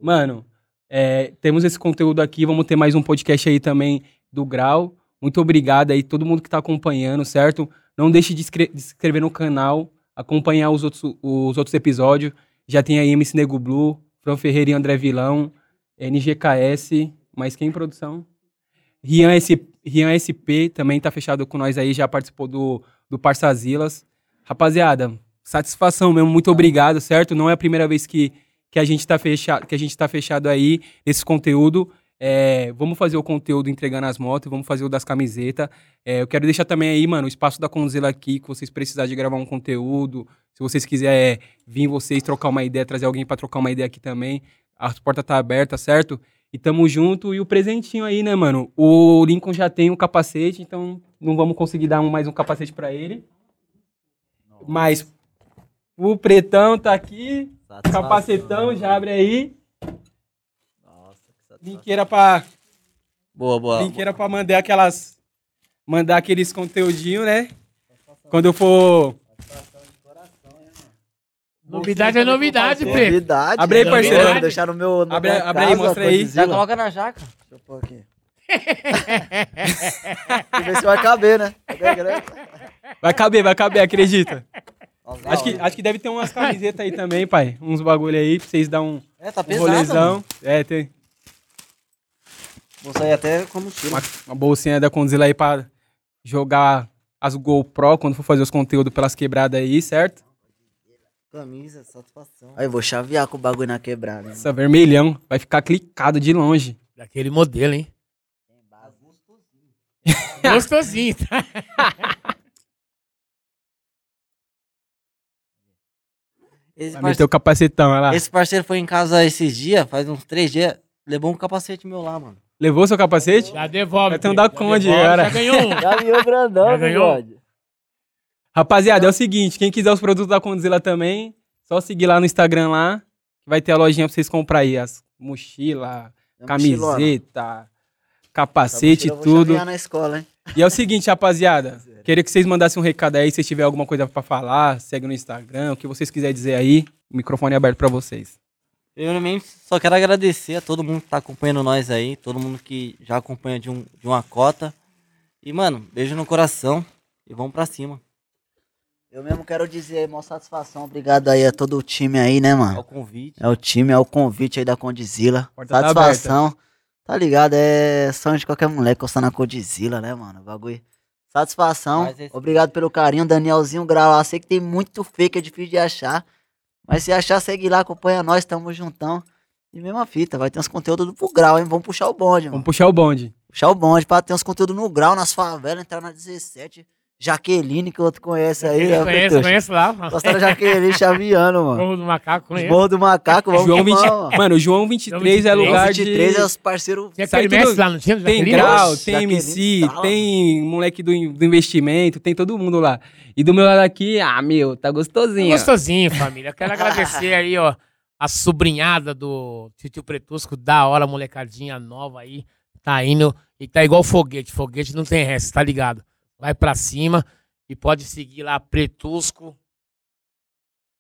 Mano, é, temos esse conteúdo aqui, vamos ter mais um podcast aí também do Grau. Muito obrigado aí, todo mundo que tá acompanhando, certo? Não deixe de inscre- de se inscrever no canal, acompanhar os outros, os outros episódios. Já tem aí MC Nego Blue, Fran Ferreira e André Vilão, NGKS, mais quem em produção? Rian, S, Rian SP também tá fechado com nós aí, já participou do, do Parçazilas. Rapaziada, satisfação mesmo, muito obrigado, certo? Não é a primeira vez que, que, a, gente tá fechado, que a gente tá fechado aí nesse conteúdo. É, vamos fazer o conteúdo entregando as motos, vamos fazer o das camisetas. É, eu quero deixar também aí, mano, o espaço da Conzilla aqui, que vocês precisarem de gravar um conteúdo. Se vocês quiserem vir vocês trocar uma ideia, trazer alguém pra trocar uma ideia aqui também, a porta tá aberta, certo? E tamo junto. E o presentinho aí, né, mano? O Lincoln já tem um capacete, então não vamos conseguir dar mais um capacete pra ele. Mas o pretão tá aqui, capacetão, já abre aí. Brinqueira pra, Boa, boa. brinqueira pra mandar aquelas. Mandar aqueles conteúdinhos, né? Quando eu for. Novidade é novidade, Preto. Novidade. Abre aí, né? parceiro. Vou deixar no meu. na Abre- abre aí, mostra aí. Já coloca na jaca. Deixa eu pôr aqui. Ver se vai caber, né? Vai caber, vai caber, acredita. Nossa, Acho que, acho que deve ter umas camisetas aí também, pai. Uns bagulho aí pra vocês dar um, É, tá um pesado. rolezão. mano. É, tem Vou sair até como tiro. uma, uma bolsinha da Condzilla aí pra jogar as GoPro quando for fazer os conteúdos pelas quebradas aí, certo? Camisa, satisfação. Aí eu vou chavear com o bagulho na quebrada. hein? Essa vermelhão vai ficar clicado de longe. Daquele modelo, hein? Gostosinho, tá? Esse, Vai parce- meter o capacetão, olha lá. esse parceiro foi em casa esses dias, faz uns três dias, levou um capacete meu lá, mano. Levou seu capacete? Já devolve. Vai ter um da Conde, cara. Já ganhou um. Já viu grandão, Já ganhou? bigode. Rapaziada, é o seguinte, quem quiser os produtos da Condzilla também, só seguir lá no Instagram lá, que vai ter a lojinha pra vocês comprar aí as mochila, É camiseta, capacete e mochila eu vou tudo. na escola, hein? E é o seguinte, rapaziada, queria que vocês mandassem um recado aí, se tiver alguma coisa pra falar, segue no Instagram, o que vocês quiserem dizer aí, o microfone é aberto pra vocês. Primeiramente, só quero agradecer a todo mundo que tá acompanhando nós aí, todo mundo que já acompanha de, um, de uma cota. E, mano, beijo no coração e vamos pra cima. Eu mesmo quero dizer, maior satisfação. Obrigado aí a todo o time aí, né, É o mano? convite. É o time, é o convite aí da Condizila. Porta tá Satisfação. Tá ligado? É sonho de qualquer moleque coçar na Condizila, né, mano? Bagulho. Satisfação. Esse- Obrigado pelo carinho, Danielzinho Grau. lá. Sei que tem muito fake, é difícil de achar. Mas se achar, segue lá, acompanha nós, tamo juntão. E mesma fita, vai ter uns conteúdos pro grau, hein? Vamos puxar o bonde, mano. Vamos puxar o bonde. Puxar o bonde pra ter uns conteúdos no grau, nas favelas, entrar na 17. Jaqueline, que o outro conhece aí. né, conheço, Petucho? conheço lá. mano. Gostaram da Jaqueline Chaviano, mano. Morro do Macaco, conheço. Morro do Macaco, vamos João que 20... vamos. Mano, o João 23 é 23. lugar 23 de... é os parceiros. Aquele mestre lá, não tinha? Tem grau, Nossa, tem Jaqueline MC, Sala, tem moleque do, do investimento, tem todo mundo lá. E do meu lado aqui, ah, meu, tá gostosinho. Gostosinho, família. Quero agradecer aí, ó, a sobrinhada do Titio Pretusco, da hora, molecadinha nova aí. Tá indo e tá igual foguete. Foguete não tem resto, tá ligado? Vai pra cima e pode seguir lá Pretusco,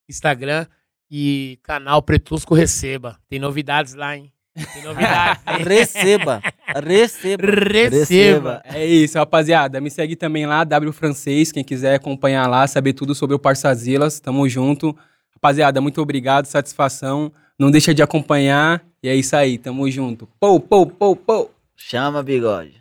Instagram e canal Pretusco Receba. Tem novidades lá, hein? Tem novidades. hein? Receba. Receba. Receba. É isso, rapaziada. Me segue também lá, W Francês, quem quiser acompanhar lá, saber tudo sobre o Parçazilas. Tamo junto. Rapaziada, muito obrigado, satisfação. Não deixa de acompanhar. E é isso aí, tamo junto. Pou, pou, pou, pou. Chama, bigode.